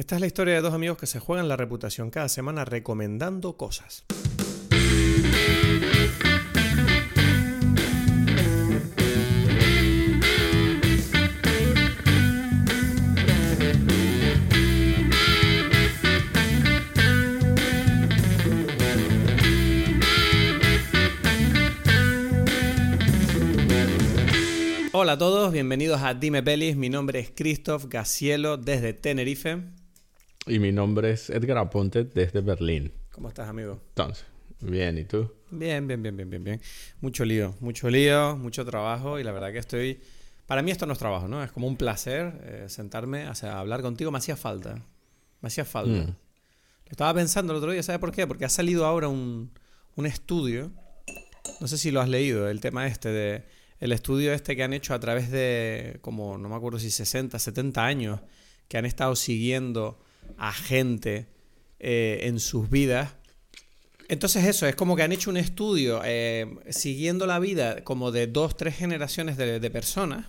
Esta es la historia de dos amigos que se juegan la reputación cada semana recomendando cosas. Hola a todos, bienvenidos a Dime Pelis. Mi nombre es Christoph Gacielo desde Tenerife. Y mi nombre es Edgar Aponte desde Berlín. ¿Cómo estás, amigo? Entonces, bien, ¿y tú? Bien, bien, bien, bien, bien, bien. Mucho lío, mucho lío, mucho trabajo y la verdad que estoy... Para mí esto no es trabajo, ¿no? Es como un placer eh, sentarme, o sea, hablar contigo. Me hacía falta. Me hacía falta. Mm. Lo estaba pensando el otro día, ¿sabes por qué? Porque ha salido ahora un, un estudio, no sé si lo has leído, el tema este de... El estudio este que han hecho a través de, como no me acuerdo si 60, 70 años, que han estado siguiendo a gente eh, en sus vidas. Entonces eso, es como que han hecho un estudio eh, siguiendo la vida como de dos, tres generaciones de, de personas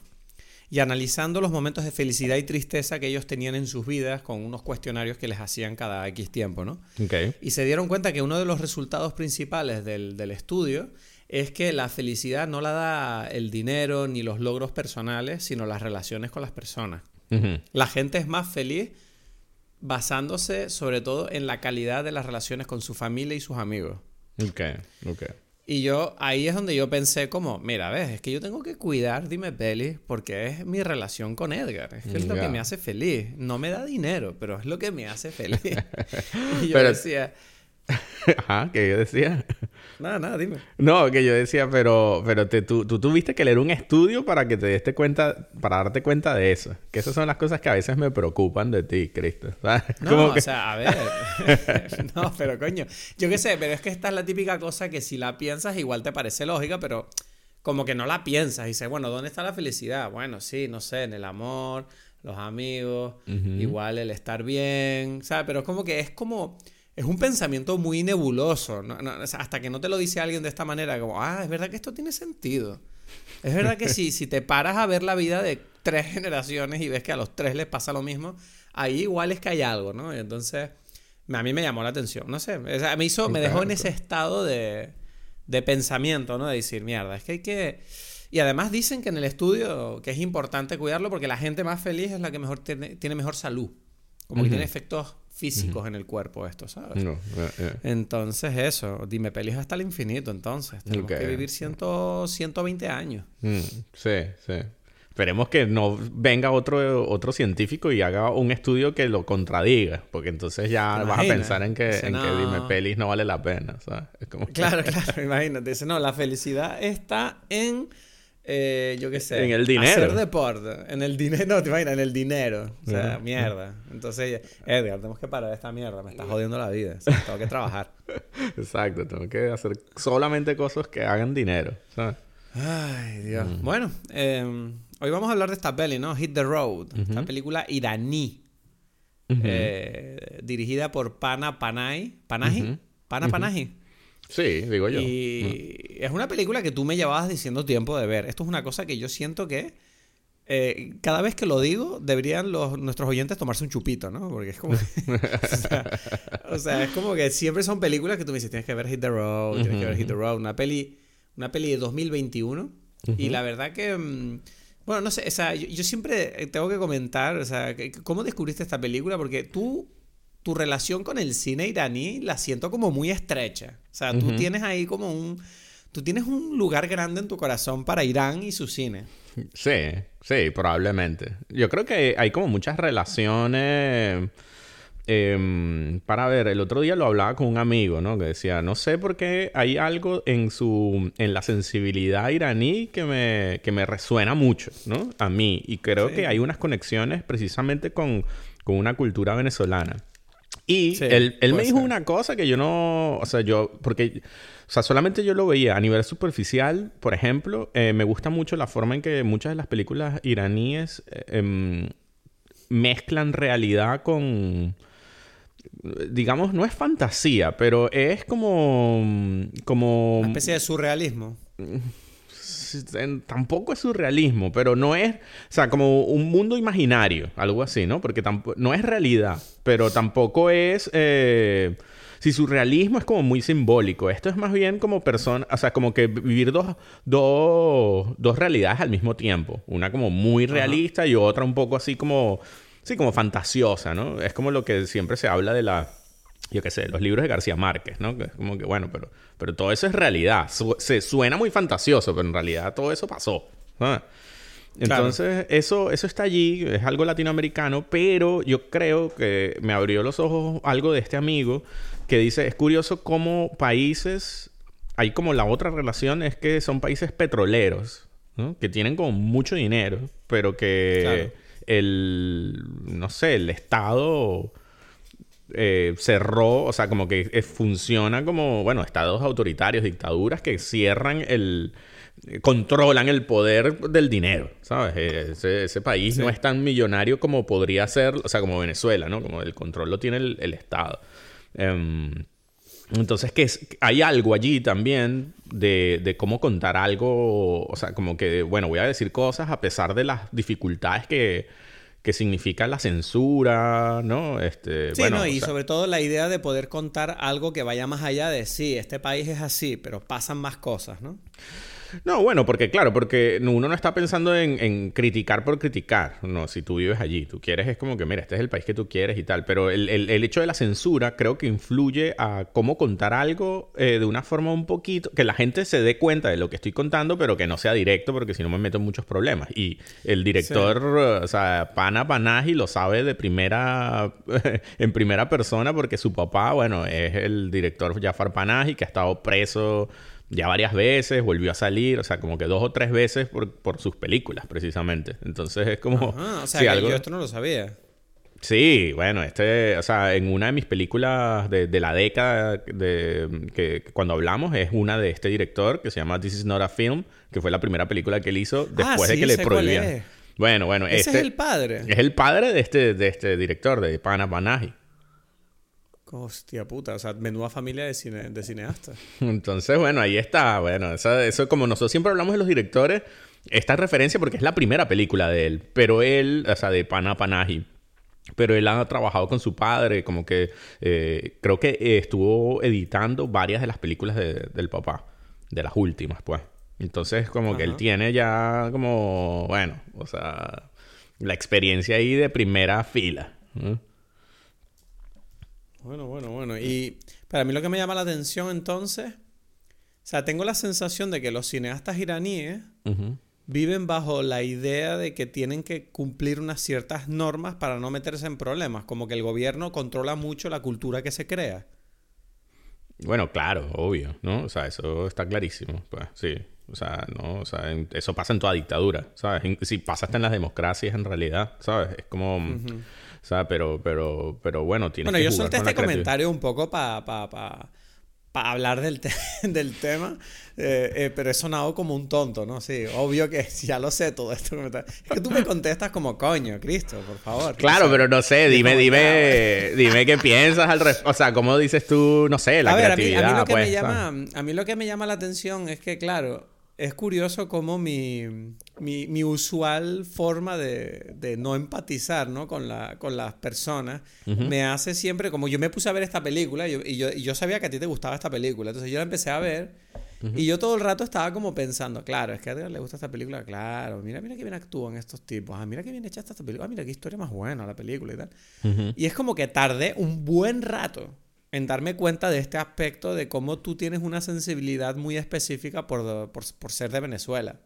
y analizando los momentos de felicidad y tristeza que ellos tenían en sus vidas con unos cuestionarios que les hacían cada X tiempo, ¿no? Ok. Y se dieron cuenta que uno de los resultados principales del, del estudio es que la felicidad no la da el dinero ni los logros personales, sino las relaciones con las personas. La gente es más feliz basándose sobre todo en la calidad de las relaciones con su familia y sus amigos. Ok, ok. Y yo, ahí es donde yo pensé como, mira, ves, es que yo tengo que cuidar, dime Peli, porque es mi relación con Edgar. Es que es lo que me hace feliz. No me da dinero, pero es lo que me hace feliz. y yo Pero- decía, Ajá, que yo decía. nada, nada, dime. No, que yo decía, pero, pero te- tú, tú tuviste que leer un estudio para que te diste cuenta, para darte cuenta de eso. Que esas son las cosas que a veces me preocupan de ti, Cristo. ¿sabes? No, Como que- o sea, a ver. no, pero coño. Yo qué sé, pero es que esta es la típica cosa que si la piensas igual te parece lógica, pero como que no la piensas y dices, bueno, ¿dónde está la felicidad? Bueno, sí, no sé, en el amor, los amigos, igual el estar bien, ¿sabes? Pero es como que es como... Es un pensamiento muy nebuloso. hasta que no te lo dice alguien de esta manera, como, ah, es verdad que esto tiene sentido. Es verdad que si, si te paras a ver la vida de tres generaciones y ves que a los tres les pasa lo mismo, ahí igual es que hay algo, ¿no? Y entonces, me- a mí me llamó la atención, no sé, o sea, me hizo, me dejó en ese estado de, de pensamiento, ¿no? De decir, mierda, es que hay que... Y además dicen que en el estudio que es importante cuidarlo porque la gente más feliz es la que mejor tiene, tiene mejor salud. Como que tiene efectos físicos en el cuerpo esto, ¿sabes? No, eh, eh. Entonces eso, dime pelis hasta el infinito, entonces. Tenemos que vivir ciento, 120 años. Mm, sí, sí. Esperemos que no venga otro, otro científico y haga un estudio que lo contradiga, porque entonces ya ¿Te vas a pensar en que, Dice, en dime pelis no vale la pena, ¿sabes? Es como que- Claro, claro, imagínate. Dice, no, la felicidad está en, eh, yo qué sé. En el dinero. Hacer deporte. En el dinero, no, te imaginas, en el dinero. O sea, mierda. Entonces, Edgar, tenemos que parar esta mierda. Me está jodiendo la vida. O sea, tengo que trabajar. Exacto, tengo que hacer solamente cosas que hagan dinero, ¿sabes? Ay, Dios. Bueno, eh, hoy vamos a hablar de esta peli, ¿no? Hit the Road. Esta película iraní. eh, dirigida por Pana Panahi. ¿Panahi? Pana Panahi. Sí, digo yo. Y es una película que tú me llevabas diciendo tiempo de ver. Esto es una cosa que yo siento que eh, cada vez que lo digo deberían los, nuestros oyentes tomarse un chupito, ¿no? Porque es como... o, sea, o sea, es como que siempre son películas que tú me dices, tienes que ver Hit the Road, tienes que ver Hit the Road. Una peli, una peli de 2021. Y la verdad que... mm, bueno, no sé, o sea, yo, yo siempre tengo que comentar, o sea, ¿cómo descubriste esta película? Porque tú, tu relación con el cine iraní la siento como muy estrecha. O sea, tú tienes ahí como un... Tú tienes un lugar grande en tu corazón para Irán y su cine. Sí, sí, probablemente. Yo creo que hay como muchas relaciones. em, para ver, el otro día lo hablaba con un amigo, ¿no? Que decía, no sé por qué hay algo en su, en la sensibilidad iraní que me, que me resuena mucho, ¿no? A mí. Y creo Sí. que hay unas conexiones precisamente con, con una cultura venezolana. Y Sí, él, él me dijo ser. una cosa que yo no, o sea, yo, porque, o sea, solamente yo lo veía a nivel superficial, por ejemplo, eh, me gusta mucho la forma en que muchas de las películas iraníes eh, em, mezclan realidad con, digamos, no es fantasía, pero es como, como, Una especie de surrealismo. En- tampoco es surrealismo, pero no es, o sea, como un mundo imaginario, algo así, ¿no? Porque no es realidad, pero tampoco es... Eh, si su realismo es como muy simbólico, esto es más bien como persona, o sea, como que vivir dos, dos, dos realidades al mismo tiempo. Una como muy realista y otra un poco así como, sí, como fantasiosa, ¿no? Es como lo que siempre se habla de la, yo qué sé, los libros de García Márquez, ¿no? Que es como que, bueno, pero, pero todo eso es realidad. se suena muy fantasioso, pero en realidad todo eso pasó. Entonces, eso, eso está allí, es algo latinoamericano, pero yo creo que me abrió los ojos algo de este amigo que dice, es curioso cómo países, hay como la otra relación es que son países petroleros, ¿no? que tienen como mucho dinero, pero que el, no sé, el Estado eh, cerró, o sea, como que eh, funciona como, bueno, estados autoritarios, dictaduras que cierran el controlan el poder del dinero, ¿sabes? Eh, ese, país no es tan millonario como podría ser, o sea, como Venezuela, ¿no? Como el control lo tiene el, Estado. Em, entonces, que hay algo allí también de, cómo contar algo, o sea, como que, bueno, voy a decir cosas a pesar de las dificultades que, que significa la censura, ¿no? Este, sí, no, y sobre todo la idea de poder contar algo que vaya más allá de sí, este país es así, pero pasan más cosas, ¿no? No, bueno, porque claro, porque uno no está pensando en, criticar por criticar. No, si tú vives allí, tú quieres, es como que, mira, este es el país que tú quieres y tal. Pero el, hecho de la censura creo que influye a cómo contar algo eh, de una forma un poquito, que la gente se dé cuenta de lo que estoy contando, pero que no sea directo, porque si no me meto en muchos problemas. Y el director, o sea, Pana Panaji lo sabe de primera, en primera persona, porque su papá, bueno, es el director Jafar Panaji, que ha estado preso ya varias veces, volvió a salir, o sea, como que dos o tres veces por, por sus películas, precisamente. Entonces es como... Ah, o sea, que algo... yo esto no lo sabía. Sí, bueno, este, o sea, en una de mis películas de, de la década de que, cuando hablamos es una de este director que se llama This Is Not a Film, que fue la primera película que él hizo ah, después de que le prohibían. Bueno, bueno, Ese este es el padre. Es el padre de este, de este director, de Pana Panahi. Hostia puta, o sea, menuda familia de, cine, de cineastas. Entonces, bueno, ahí está. Bueno, eso, eso como nosotros siempre hablamos de los directores, esta referencia porque es la primera película de él, pero él, o sea, de Pana Panahi. Pero él ha trabajado con su padre, como que eh, creo que estuvo editando varias de las películas del papá, de las últimas, pues. Entonces, como que él tiene ya como, bueno, o sea, la experiencia ahí de primera fila. Bueno, bueno, bueno. Y para mí lo que me llama la atención entonces, o sea, tengo la sensación de que los cineastas iraníes viven bajo la idea de que tienen que cumplir unas ciertas normas para no meterse en problemas, como que el gobierno controla mucho la cultura que se crea. Bueno, claro, obvio, ¿no? O sea, eso está clarísimo, pues, sí. O sea, no, o sea, eso pasa en toda dictadura, ¿sabes? Si pasa hasta en las democracias en realidad, ¿sabes? Es como... O sea, pero, pero, pero bueno, tiene Bueno, yo solté este comentario un poco para pa, pa, pa hablar del, del tema, eh, eh, pero he sonado como un tonto, ¿no? Sí, obvio que ya lo sé todo esto. Es que tú me contestas como coño, Cristo, por favor. Claro, pero no sé, dime, dime, dime qué piensas al respecto. O sea, ¿cómo dices tú, no sé, la a ver, creatividad? A mí, lo que me pues, llama, a mí lo que me llama la atención es que, claro, es curioso cómo mi, mi, usual forma de, no empatizar ¿no? Con, la, con las personas me hace siempre, como yo me puse a ver esta película y, yo, yo, sabía que a ti te gustaba esta película, entonces yo la empecé a ver y yo todo el rato estaba como pensando, claro, es que a Edgar le gusta esta película, claro, mira, mira qué bien actúan estos tipos, ah, mira qué bien hecha esta película, ah, mira qué historia más buena la película y tal. Y es como que tardé un buen rato en darme cuenta de este aspecto de cómo tú tienes una sensibilidad muy específica por, por, ser de Venezuela.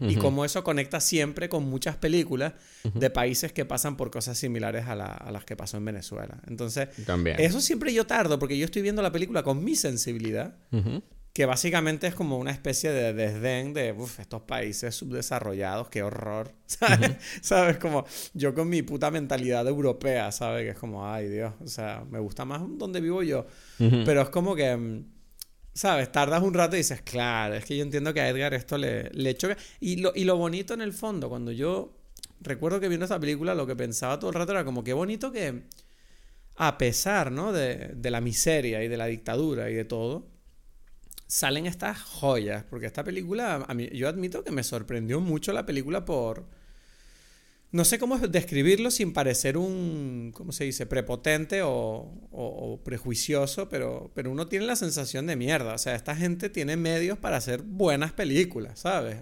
Y cómo eso conecta siempre con muchas películas de países que pasan por cosas similares a, las que pasó en Venezuela. Entonces, eso siempre yo tardo, porque yo estoy viendo la película con mi sensibilidad que básicamente es como una especie de desdén de estos países subdesarrollados, qué horror, ¿sabes? ¿Sabes? Como yo con mi puta mentalidad europea, ¿sabes? Que es como, ay Dios, o sea, me gusta más donde vivo yo. Pero es como que, mm, ¿sabes? Tardas un rato y dices, claro, es que yo entiendo que a Edgar esto le, le choca. Y lo, y lo bonito en el fondo, cuando yo recuerdo que viendo esta película, lo que pensaba todo el rato era como, qué bonito que, a pesar, ¿no? De, de la miseria y de la dictadura y de todo, salen estas joyas, porque esta película, a mí, yo admito que me sorprendió mucho la película por... no sé cómo describirlo sin parecer un, ¿cómo se dice?, prepotente o, o, prejuicioso, pero, pero uno tiene la sensación de mierda. O sea, esta gente tiene medios para hacer buenas películas, ¿sabes?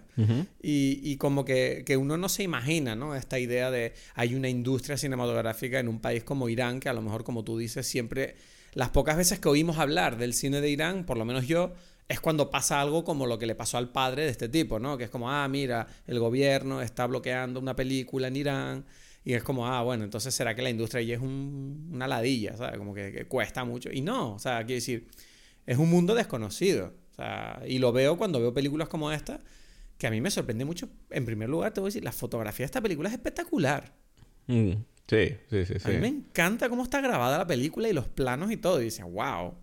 y, y, como que, que, uno no se imagina, ¿no? Esta idea de hay una industria cinematográfica en un país como Irán, que a lo mejor, como tú dices, siempre, las pocas veces que oímos hablar del cine de Irán, por lo menos yo, es cuando pasa algo como lo que le pasó al padre de este tipo, ¿no? Que es como, ah, mira, el gobierno está bloqueando una película en Irán. Y es como, ah, bueno, entonces será que la industria allí es una ladilla, ¿sabes? Como que, cuesta mucho. Y no, o sea, quiero decir, es un mundo desconocido. O sea, y lo veo cuando veo películas como esta, que a mí me sorprende mucho. En primer lugar, te voy a decir, la fotografía de esta película es espectacular. Mm, sí, sí, sí, sí. A mí me encanta cómo está grabada la película y los planos y todo. Y dices, wow.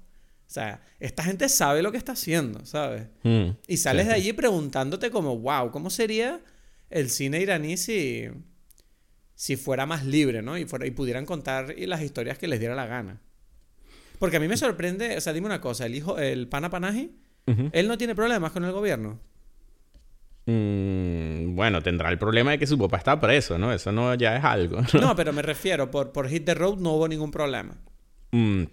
O sea, esta gente sabe lo que está haciendo, ¿sabes? Mm, y sales de allí preguntándote como, wow, ¿cómo sería el cine iraní si, si fuera más libre, ¿no? Y, fuera, y pudieran contar las historias que les diera la gana. Porque a mí me sorprende, o sea, dime una cosa, el hijo, el Pana Panaji, él no tiene problemas con el gobierno. Mm, bueno, tendrá el problema de que su papá está preso, ¿no? Eso no ya es algo. No, pero me refiero, por, por Hit the Road no hubo ningún problema. Mm,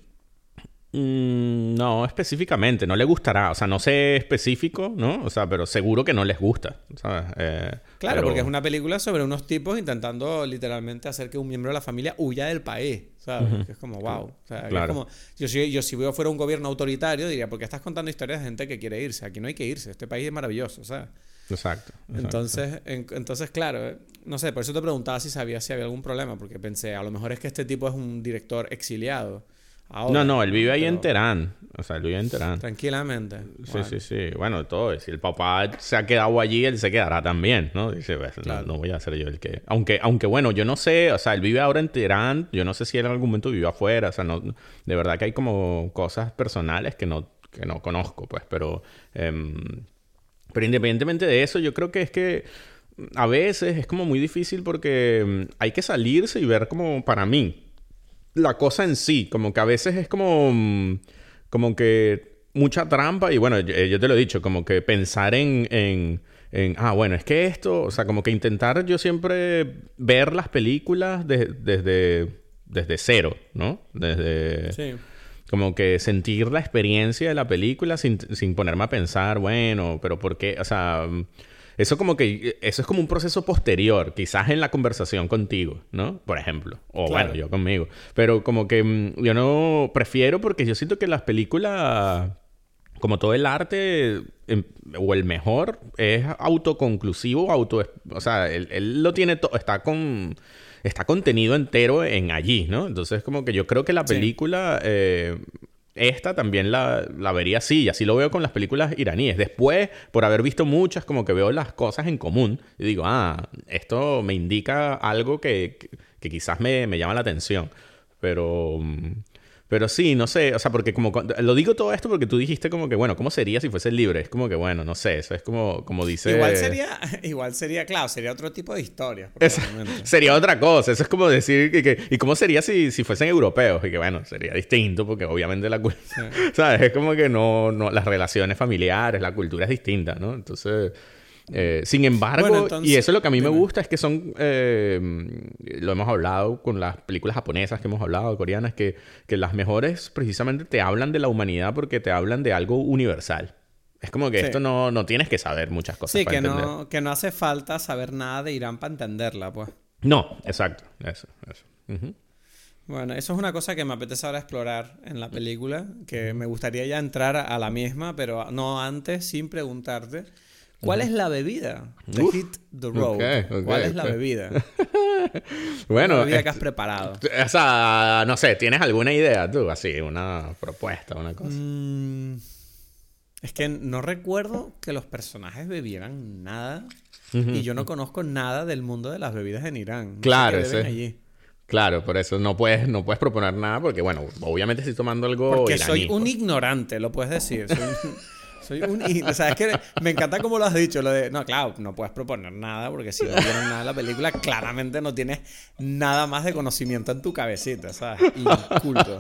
no, específicamente, no le gustará, o sea, no sé específico, ¿no? O sea, pero seguro que no les gusta, ¿sabes? Eh, claro, porque es una película sobre unos tipos intentando literalmente hacer que un miembro de la familia huya del país, ¿sabes? es como, wow. O sea, es como, yo, si, yo si fuera un gobierno autoritario diría, porque estás contando historias de gente que quiere irse, aquí no hay que irse, este país es maravilloso, ¿sabes? Exacto. Entonces, entonces, claro, eh, no sé, por eso te preguntaba si sabías si había algún problema, porque pensé, a lo mejor es que este tipo es un director exiliado no, no, él vive ahí en Teherán. O sea, él vive en Teherán. Tranquilamente. Sí, sí, sí. Bueno, todo. Si el papá se ha quedado allí, él se quedará también, ¿no? Dice, pues, no, voy a ser yo el que... Aunque, aunque, bueno, yo no sé, o sea, él vive ahora en Teherán. Yo no sé si él en algún momento vivió afuera. O sea, no... De verdad que hay como cosas personales que no, que no conozco, pues. Pero... Em, pero independientemente de eso, yo creo que es que a veces es como muy difícil porque em, hay que salirse y ver como para mí la cosa en sí. Como que a veces es como. Mm, como que mucha trampa. Y bueno, eh, yo, te lo he dicho, como que pensar en, en, en, Ah, bueno, es que esto. O sea, como que intentar yo siempre ver las películas desde. Desde cero, ¿no? Desde. Sí. Como que sentir la experiencia de la película sin, sin ponerme a pensar, bueno, pero ¿por qué? O sea. Eso como que, eso es como un proceso posterior, quizás en la conversación contigo, ¿no? Por ejemplo. O bueno, yo conmigo. Pero como que mm, yo no prefiero porque yo siento que las películas, como todo el arte, em, o el mejor, es autoconclusivo, auto... O sea, él, lo tiene todo, está con está contenido entero en allí, ¿no? Entonces, como que yo creo que la película eh, esta también la, vería así, y así lo veo con las películas iraníes. Después, por haber visto muchas, como que veo las cosas en común y digo, ah, esto me indica algo que, que, quizás me, me, llama la atención. Pero, mm, pero sí, no sé, o sea, porque como lo digo todo esto porque tú dijiste como que, bueno, ¿cómo sería si fuese libre? Es como que, bueno, no sé, eso es como, como dice... Igual sería, igual sería, claro, sería otro tipo de historia. sería otra cosa, eso es como decir que, ¿y cómo sería si, si fuesen europeos? Y que, bueno, sería distinto porque obviamente la cultura, ¿sabes? Es como que no, no, las relaciones familiares, la cultura es distinta, ¿no? Entonces... Eh, sin embargo, y eso es lo que a mí me gusta, es que son, eh, lo hemos hablado con las películas japonesas que hemos hablado, coreanas, que, que las mejores precisamente te hablan de la humanidad porque te hablan de algo universal. Es como que esto no, no, tienes que saber muchas cosas. Sí, que, no, que no hace falta saber nada de Irán para entenderla, pues. No, exacto, eso, eso. Bueno, eso es una cosa que me apetece ahora explorar en la película, que me gustaría ya entrar a la misma, pero no antes, sin preguntarte. ¿Cuál es la bebida de Hit the Road? ¿Cuál es la bebida? bueno. La bebida que has preparado. O sea, no sé, ¿tienes alguna idea tú? Así, una propuesta, una cosa. Mm, es que no recuerdo que los personajes bebieran nada. y yo no conozco nada del mundo de las bebidas en Irán. claro, sí. Claro, por eso no puedes, no puedes proponer nada, porque bueno, obviamente estoy tomando algo. Porque soy un ignorante, lo puedes decir. Soy un... Soy un... O sea, es que me encanta como lo has dicho, lo de... No, claro, no puedes proponer nada porque si no tienes nada de la película, claramente no tienes nada más de conocimiento en tu cabecita, ¿sabes? Inculto.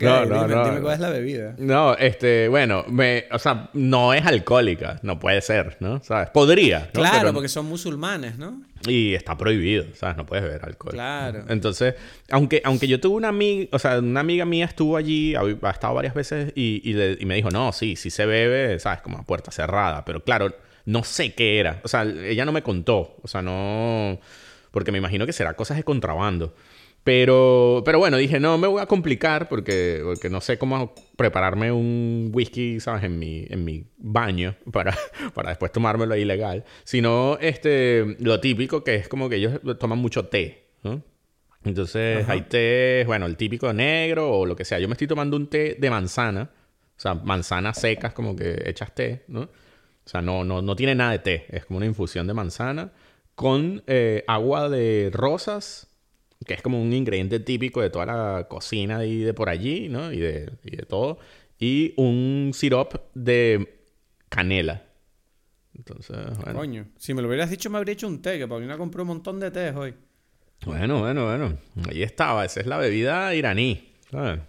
no, no, dime, no. dime cuál es la bebida. No, este, bueno, me, o sea, no es alcohólica, no puede ser, ¿no? ¿Sabes? Podría, ¿no? Claro, Pero- porque son musulmanes, ¿no? Y está prohibido, ¿sabes? No puedes beber alcohol. Claro. Entonces, aunque, aunque yo tuve una amiga, o sea, una amiga mía estuvo allí, ha, estado varias veces y, y, le- y me dijo, no, sí, sí se bebe, ¿sabes? Como a puerta cerrada. Pero claro, no sé qué era. O sea, ella no me contó. O sea, no... Porque me imagino que será cosas de contrabando. Pero, pero bueno, dije, no me voy a complicar porque, porque no sé cómo prepararme un whisky, ¿sabes? En mi, en mi baño para, para después tomármelo ilegal. Sino este, lo típico que es como que ellos toman mucho té, ¿no? Entonces hay té, bueno, el típico negro o lo que sea. Yo me estoy tomando un té de manzana. O sea, manzanas secas como que hechas té, ¿no? O sea, no, no, no tiene nada de té. Es como una infusión de manzana con eh, agua de rosas, que es como un ingrediente típico de toda la cocina y de por allí, ¿no? Y de, y de todo. Y un sirop de canela. Entonces, bueno. Coño, si me lo hubieras dicho me habría hecho un té, que Paulina compró un montón de tés hoy. Bueno, bueno, bueno. Ahí estaba. Esa es la bebida iraní. ¿sabes?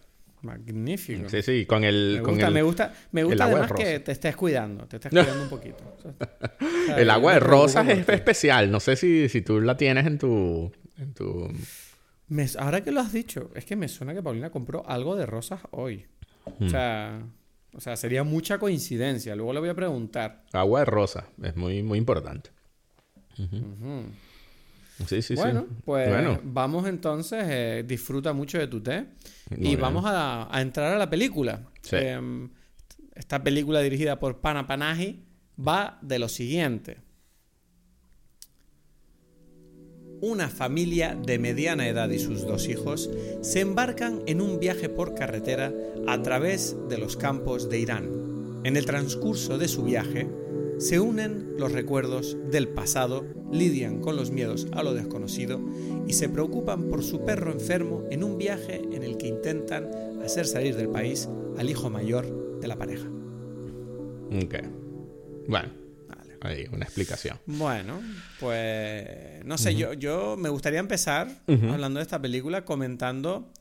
Magnífico. Sí, sí, con el... Me con gusta, el, me gusta, me el gusta además que te estés cuidando, te estés cuidando un poquito. O sea, el agua de rosas es especial. No sé si, si tú la tienes en tu... En tu... Me- ahora que lo has dicho, es que me suena que Paulina compró algo de rosas hoy. Hmm. O sea, o sea, sería mucha coincidencia. Luego le voy a preguntar. Agua de rosa. Es muy, muy importante. Ujú. Sí, sí, bueno, sí. pues Bueno. vamos entonces. eh, disfruta mucho de tu té. Muy y bien. vamos a, a entrar a la película. Sí. Em, esta película dirigida por Pana Panahi va de lo siguiente. Una familia de mediana edad y sus dos hijos se embarcan en un viaje por carretera a través de los campos de Irán. En el transcurso de su viaje, se unen los recuerdos del pasado, lidian con los miedos a lo desconocido y se preocupan por su perro enfermo en un viaje en el que intentan hacer salir del país al hijo mayor de la pareja. Ok. Bueno, Ahí, una explicación. Bueno, pues no sé, yo, yo me gustaría empezar hablando de esta película comentando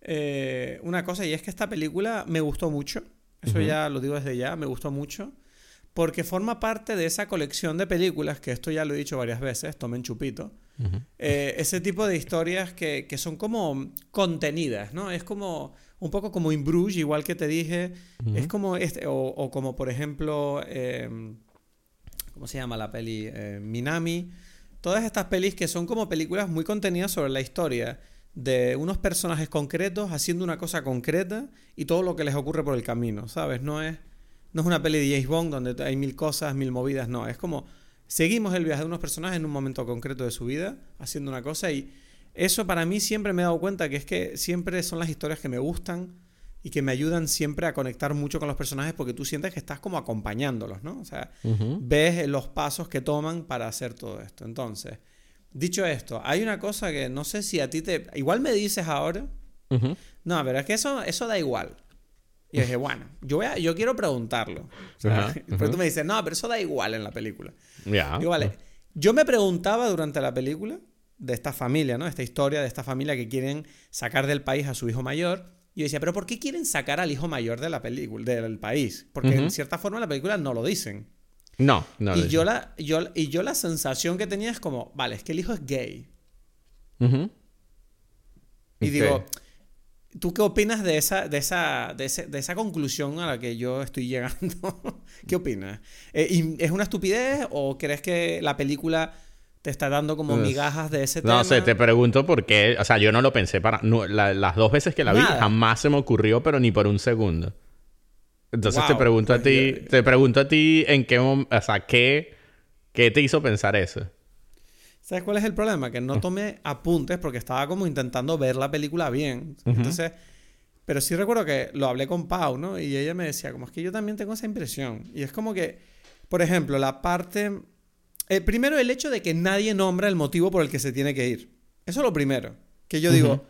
eh, una cosa y es que esta película me gustó mucho, eso ya lo digo desde ya, me gustó mucho, porque forma parte de esa colección de películas, que esto ya lo he dicho varias veces, tomen chupito, eh, ese tipo de historias que, que son como contenidas, ¿no? Es como un poco como In Bruges, igual que te dije, es como este, o, o como por ejemplo, eh, ¿cómo se llama la peli? Eh, Minami. Todas estas pelis que son como películas muy contenidas sobre la historia de unos personajes concretos haciendo una cosa concreta y todo lo que les ocurre por el camino, ¿sabes? No es, no es una peli de James Bond donde hay mil cosas, mil movidas, no. Es como seguimos el viaje de unos personajes en un momento concreto de su vida haciendo una cosa y eso para mí siempre me he dado cuenta que es que siempre son las historias que me gustan y que me ayudan siempre a conectar mucho con los personajes porque tú sientes que estás como acompañándolos, ¿no? O sea, Ujú. ves los pasos que toman para hacer todo esto. Entonces, dicho esto, hay una cosa que no sé si a ti te... Igual me dices ahora, Ujú. no, pero es que eso, eso da igual. Y yo dije, bueno, yo, voy a- yo quiero preguntarlo. O sea, Ajá, pero tú me dices, no, pero eso da igual en la película. Ya. Digo, vale, yo me preguntaba durante la película de esta familia, ¿no? Esta historia de esta familia que quieren sacar del país a su hijo mayor. Y yo decía, pero ¿por qué quieren sacar al hijo mayor de la película, del país? Porque en cierta forma en la película no lo dicen. No, no. y, no. yo la, yo, y yo la sensación que tenía es como, vale, es que el hijo es gay. Y digo, ¿tú qué opinas de esa, de, esa, de, ese- de esa conclusión a la que yo estoy llegando? ¿Qué opinas? Eh, ¿y ¿Es una estupidez o crees que la película te está dando como migajas de ese tema? No sé, te pregunto por qué. O sea, yo no lo pensé para. no, la- las dos veces que la vi, jamás se me ocurrió, pero ni por un segundo. Entonces te pregunto a ti. yo- Te pregunto a ti en qué O sea, ¿qué, ¿qué te hizo pensar eso? ¿Sabes cuál es el problema? Que no tomé apuntes porque estaba como intentando ver la película bien. Entonces, pero sí recuerdo que lo hablé con Pau, ¿no? Y ella me decía, como es que yo también tengo esa impresión. Y es como que, por ejemplo, la parte... eh, primero, el hecho de que nadie nombra el motivo por el que se tiene que ir. Eso es lo primero. Que yo digo,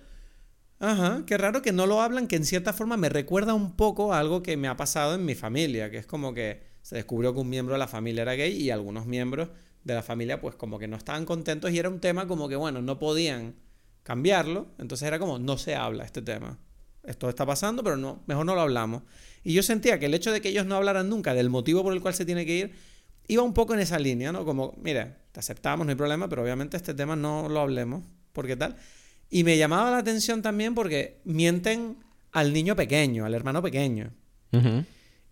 ajá, qué raro que no lo hablan, que en cierta forma me recuerda un poco a algo que me ha pasado en mi familia, que es como que se descubrió que un miembro de la familia era gay y algunos miembros de la familia pues como que no estaban contentos y era un tema como que bueno, no podían cambiarlo, entonces era como no se habla este tema. esto está pasando, pero no, mejor no lo hablamos. Y yo sentía que el hecho de que ellos no hablaran nunca del motivo por el cual se tiene que ir, iba un poco en esa línea, ¿no? Como, mira, te aceptamos, no hay problema, pero obviamente este tema no lo hablemos, porque tal. Y me llamaba la atención también porque mienten al niño pequeño, al hermano pequeño.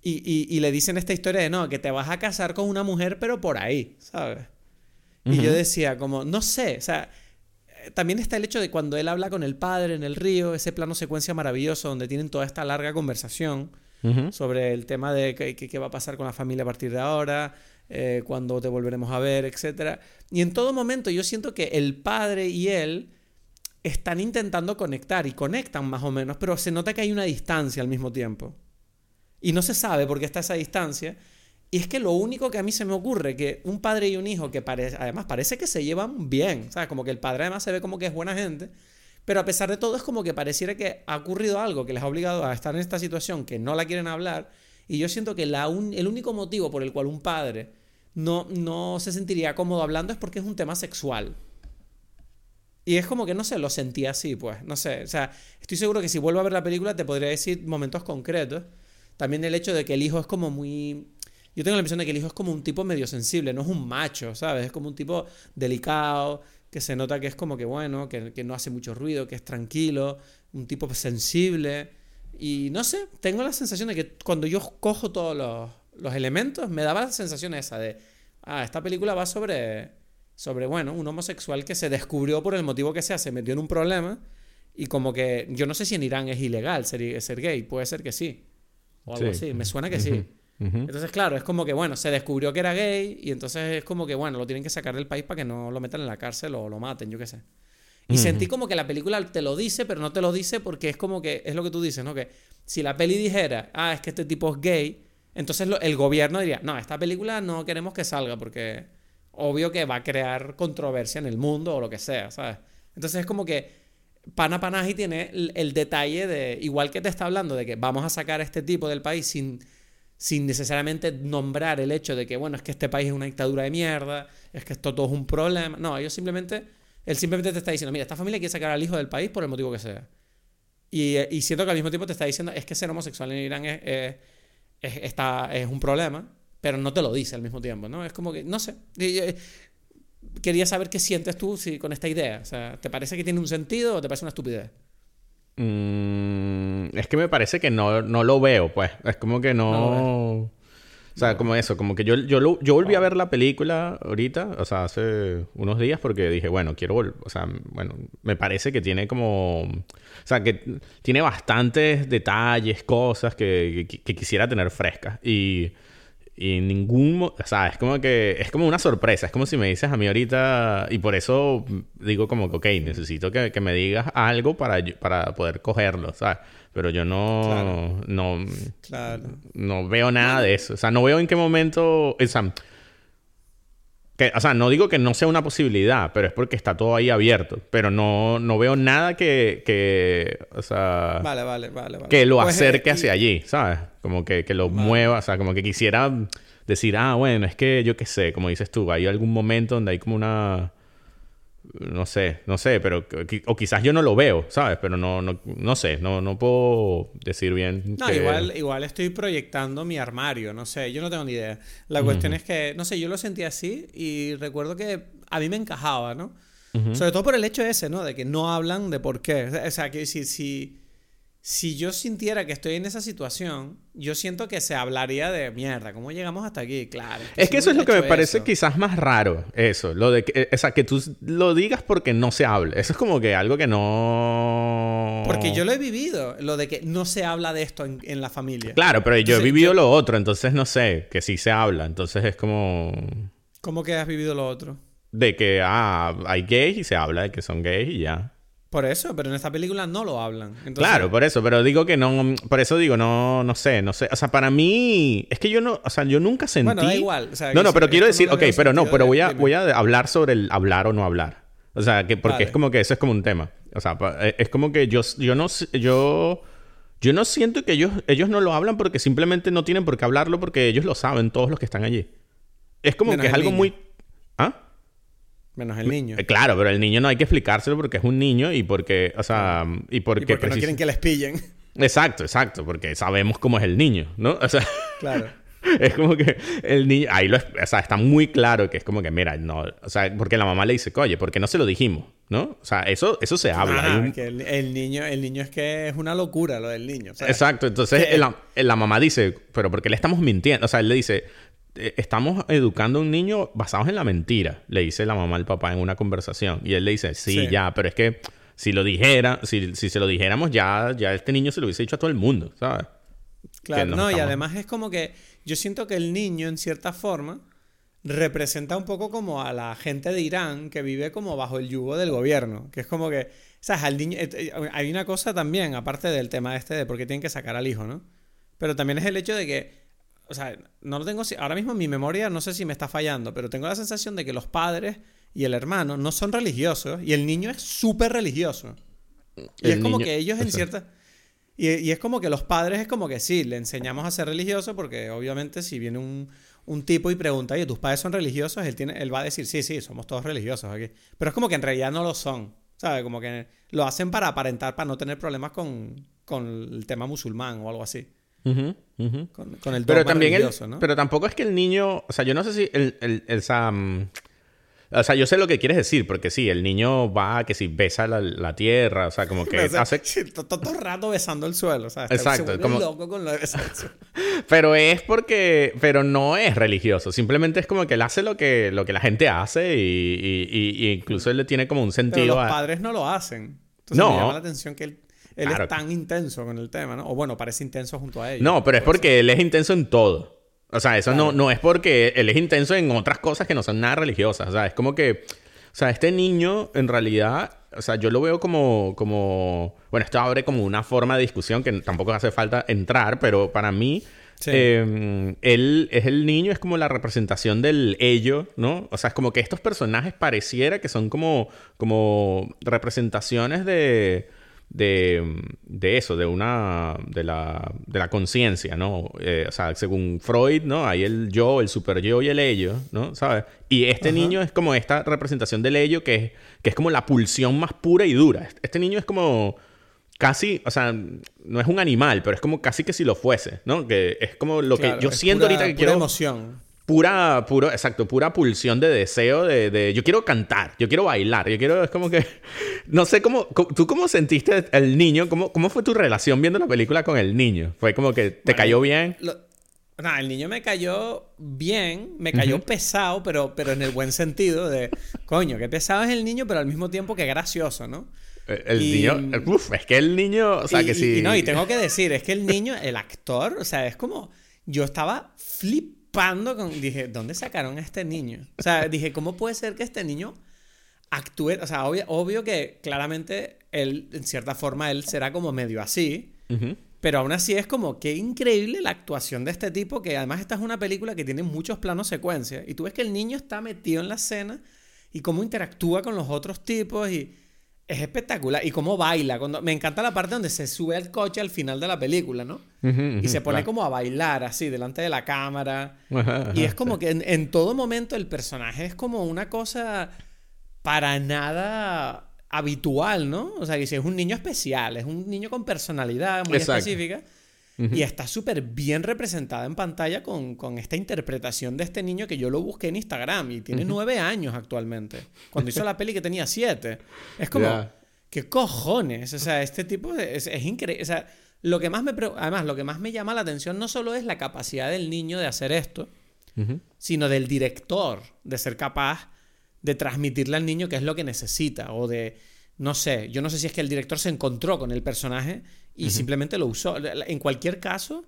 y, le dicen esta historia de, no, que te vas a casar con una mujer, pero por ahí, ¿sabes? Y yo decía, como, no sé, o sea, también está el hecho de cuando él habla con el padre en el río, ese plano secuencia maravilloso donde tienen toda esta larga conversación sobre el tema de qué va a pasar con la familia a partir de ahora, eh, cuando te volveremos a ver, etc. Y en todo momento yo siento que el padre y él están intentando conectar y conectan más o menos, pero se nota que hay una distancia al mismo tiempo. Y no se sabe por qué está esa distancia. Y es que lo único que a mí se me ocurre, que un padre y un hijo que además parece que se llevan bien, ¿sabes? Como que el padre además se ve como que es buena gente, pero a pesar de todo es como que pareciera que ha ocurrido algo que les ha obligado a estar en esta situación que no la quieren hablar. Y yo siento que la el único motivo por el cual un padre no, no se sentiría cómodo hablando es porque es un tema sexual. Y es como que, no sé, lo sentí así, pues. No sé, o sea, estoy seguro que si vuelvo a ver la película te podría decir momentos concretos. También el hecho de que el hijo es como muy... Yo tengo la impresión de que el hijo es como un tipo medio sensible, no es un macho, ¿sabes? Es como un tipo delicado, que se nota que es como que bueno, que, que no hace mucho ruido, que es tranquilo, un tipo sensible. Y no sé, tengo la sensación de que cuando yo cojo todos los, los elementos, me daba la sensación esa de, ah, esta película va sobre sobre, bueno, un homosexual que se descubrió por el motivo que sea, se metió en un problema y como que yo no sé si en Irán es ilegal ser, ser gay, puede ser que sí, o algo así, me suena que sí. Entonces, claro, es como que, bueno, se descubrió que era gay y entonces es como que, bueno, lo tienen que sacar del país para que no lo metan en la cárcel o lo maten, yo qué sé. Y sentí como que la película te lo dice, pero no te lo dice porque es como que, es lo que tú dices, ¿no? Que si la peli dijera, ah, es que este tipo es gay, entonces el gobierno diría, no, esta película no queremos que salga porque obvio que va a crear controversia en el mundo o lo que sea, ¿sabes? Entonces es como que Pana Panaji tiene el, detalle de, igual que te está hablando de que vamos a sacar a este tipo del país sin, sin necesariamente nombrar el hecho de que, bueno, es que este país es una dictadura de mierda, es que esto todo es un problema. No, ellos simplemente, él simplemente te está diciendo, mira, esta familia quiere sacar al hijo del país por el motivo que sea. Y, y siento que al mismo tiempo te está diciendo, es que ser homosexual en Irán es, está, es un problema pero no te lo dice al mismo tiempo, ¿no? Es como que, no sé. Eh, quería saber qué sientes tú si, con esta idea. O sea, ¿te parece que tiene un sentido o te parece una estupidez? Mm, es que me parece que no, no, lo veo, pues. Es como que no. O sea, como eso, como que yo, yo, yo volví a ver la película ahorita, o sea, hace unos días, porque dije, bueno, quiero volver. O sea, bueno, me parece que tiene como. O sea, que tiene bastantes detalles, cosas que, que quisiera tener frescas. Y y ningún... O sea, es como que... Es como una sorpresa. Es como si me dices a mí ahorita... Y por eso digo como que, ok, necesito que, que me digas algo para, para poder cogerlo, ¿sabes? Pero yo no... No... No veo nada de eso. O sea, no veo en qué momento... O sea, que, o sea, no digo que no sea una posibilidad, pero es porque está todo ahí abierto. Pero no, no veo nada que, que o sea... Vale, vale, vale. Que lo pues, acerque eh, hacia allí, ¿sabes? Como que, que lo mueva, o sea, como que quisiera decir, ah, bueno, es que yo qué sé, como dices tú, hay algún momento donde hay como una no sé, no sé, pero o quizás yo no lo veo, ¿sabes? Pero no, no, no sé, no, no puedo decir bien. No, igual, igual estoy proyectando mi armario, no sé, yo no tengo ni idea. La cuestión es que, no sé, yo lo sentí así y recuerdo que a mí me encajaba, ¿no? Sobre todo por el hecho ese, ¿no? De que no hablan de por qué. O sea, que si, si, si yo sintiera que estoy en esa situación, yo siento que se hablaría de mierda, ¿cómo llegamos hasta aquí? Claro. Es que eso es lo que me parece quizás más raro, eso, lo de que, o sea, que tú lo digas porque no se hable. Eso es como que algo que no... Porque yo lo he vivido, lo de que no se habla de esto en, la familia. Claro, pero yo he vivido lo otro, entonces no sé, que sí se habla, entonces es como... ¿Cómo que has vivido lo otro? De que, ah, hay gays y se habla de que son gays y ya. Por eso, pero en esta película no lo hablan. Claro, por eso, pero digo que no, por eso digo, no, no sé, no sé. O sea, para mí, es que yo no, o sea, yo nunca sentí. Bueno, da igual. no, no, pero quiero decir, ok, pero no, pero voy a, voy a hablar sobre el hablar o no hablar. O sea, que porque es como que eso es como un tema. O sea, eh, es como que yo, yo no, yo, yo no siento que ellos, ellos no lo hablan porque simplemente no tienen por qué hablarlo porque ellos lo saben, todos los que están allí. Es como que es algo muy. ¿Ah? Menos el niño. Eh, claro, pero el niño no hay que explicárselo porque es un niño y porque, o sea, y porque... Y porque no quieren que les pillen. Exacto, exacto, porque sabemos cómo es el niño, ¿no? O sea, Claro. es como que el niño, ahí lo, o sea, está muy claro que es como que, mira, no, o sea, porque la mamá le dice, oye, ¿por qué no se lo dijimos? ¿No? O sea, eso, eso se habla. Hay un- que el, el niño, el niño es que es una locura lo del niño. ¿sabes? Exacto, entonces la, la mamá dice, pero ¿por qué le estamos mintiendo? O sea, él le dice, "Eh, estamos educando a un niño basados en la mentira, le dice la mamá al papá en una conversación. Y él le dice, sí, Sí. ya, pero es que si lo dijera, si, si se lo dijéramos, ya, ya este niño se lo hubiese dicho a todo el mundo, ¿sabes? Claro, no, y además es como que yo siento que el niño, en cierta forma, representa un poco como a la gente de Irán que vive como bajo el yugo del gobierno. Que es como que, ¿sabes? Al niño, eh, eh, hay una cosa también, aparte del tema este de por qué tienen que sacar al hijo, ¿no? Pero también es el hecho de que, o sea, no lo tengo, ahora mismo en mi memoria no sé si me está fallando, pero tengo la sensación de que los padres y el hermano no son religiosos y el niño es súper religioso. Y es como que ellos en cierta... Y, y es como que los padres es como que sí, le enseñamos a ser religioso porque obviamente si viene un, un tipo y pregunta, oye, ¿tus padres son religiosos? Él, tiene, él va a decir, sí, sí, somos todos religiosos aquí. Pero es como que en realidad no lo son, ¿sabes? Como que lo hacen para aparentar, para no tener problemas con, con el tema musulmán o algo así. Ujú, ujú. Con, con el Pero también el, ¿no? pero tampoco es que el niño, o sea, yo no sé si el, el- esa, mm, o sea, yo sé lo que quieres decir, porque sí, el niño va que si besa la, la tierra, o sea, como que O sea, hace, todo el rato besando el suelo, ¿sabes? Exacto, Se como- loco con lo de besar el suelo. pero es porque, pero no es religioso, simplemente es como que él hace lo que, lo que la gente hace y, y- y- y incluso él le tiene como un Pero sentido los a... padres no lo hacen. Entonces No. me llama la atención que él, él Claro. es tan intenso con el tema, ¿no? O bueno, parece intenso junto a ellos. No, pero es Por porque él es intenso en todo. O sea, eso no, no es porque él es intenso en otras cosas que no son nada religiosas. O sea, es como que... O sea, este niño, en realidad... O sea, yo lo veo como... como bueno, esto abre como una forma de discusión que tampoco hace falta entrar, pero para mí... Sí. eh, él es el niño, es como la representación del ello, ¿no? O sea, es como que estos personajes pareciera que son como, como representaciones de, de, de eso, de una, de la, de la conciencia, ¿no? Eh, o sea, según Freud, ¿no? Hay el yo, el super yo y el ello, ¿no? ¿Sabes? Y este Ajá. niño es como esta representación del ello que es, que es como la pulsión más pura y dura. Este niño es como casi, o sea, no es un animal, pero es como casi que si lo fuese, ¿no? Que es como lo Claro, que yo siento pura- ahorita que pura quiero emoción. Pura, puro, exacto, pura pulsión de deseo de, de- yo quiero cantar, yo quiero bailar, yo quiero, es como que, no sé cómo, tú cómo sentiste el niño, cómo, cómo fue tu relación viendo la película con el niño, fue como que te Bueno, cayó bien, Lo- el niño me cayó bien, me cayó pesado, pero, pero en el buen sentido de, coño, qué pesado es el niño, pero al mismo tiempo que gracioso, ¿no? el, el y- niño, uf, es que el niño, o sea, y, que sí, y no, y tengo que decir, es que el niño, el actor, o sea, es como, yo estaba flipando con, dije, ¿dónde sacaron a este niño? O sea, dije, ¿cómo puede ser que este niño actúe? O sea, obvio, obvio que claramente él, en cierta forma, él será como medio así, pero aún así es como, qué increíble la actuación de este tipo, que además esta es una película que tiene muchos planos secuencia, y tú ves que el niño está metido en la escena y cómo interactúa con los otros tipos y es espectacular. Y cómo baila. Cuando, me encanta la parte donde se sube al coche al final de la película, ¿no? Y se pone claro. como a bailar así delante de la cámara. Y es como sí. que en, en todo momento el personaje es como una cosa para nada habitual, ¿no? O sea, que si es un niño especial, es un niño con personalidad muy Exacto. específica. Y está súper bien representada en pantalla con, con esta interpretación de este niño que yo lo busqué en Instagram y tiene nueve años actualmente. Cuando hizo la peli que tenía siete. Es como. ¿qué cojones? O sea, este tipo es, es increíble. O sea, lo que más me, además, lo que más me llama la atención no solo es la capacidad del niño de hacer esto, sino del director de ser capaz de transmitirle al niño qué es lo que necesita o de no sé, yo no sé si es que el director se encontró con el personaje y simplemente lo usó. En cualquier caso,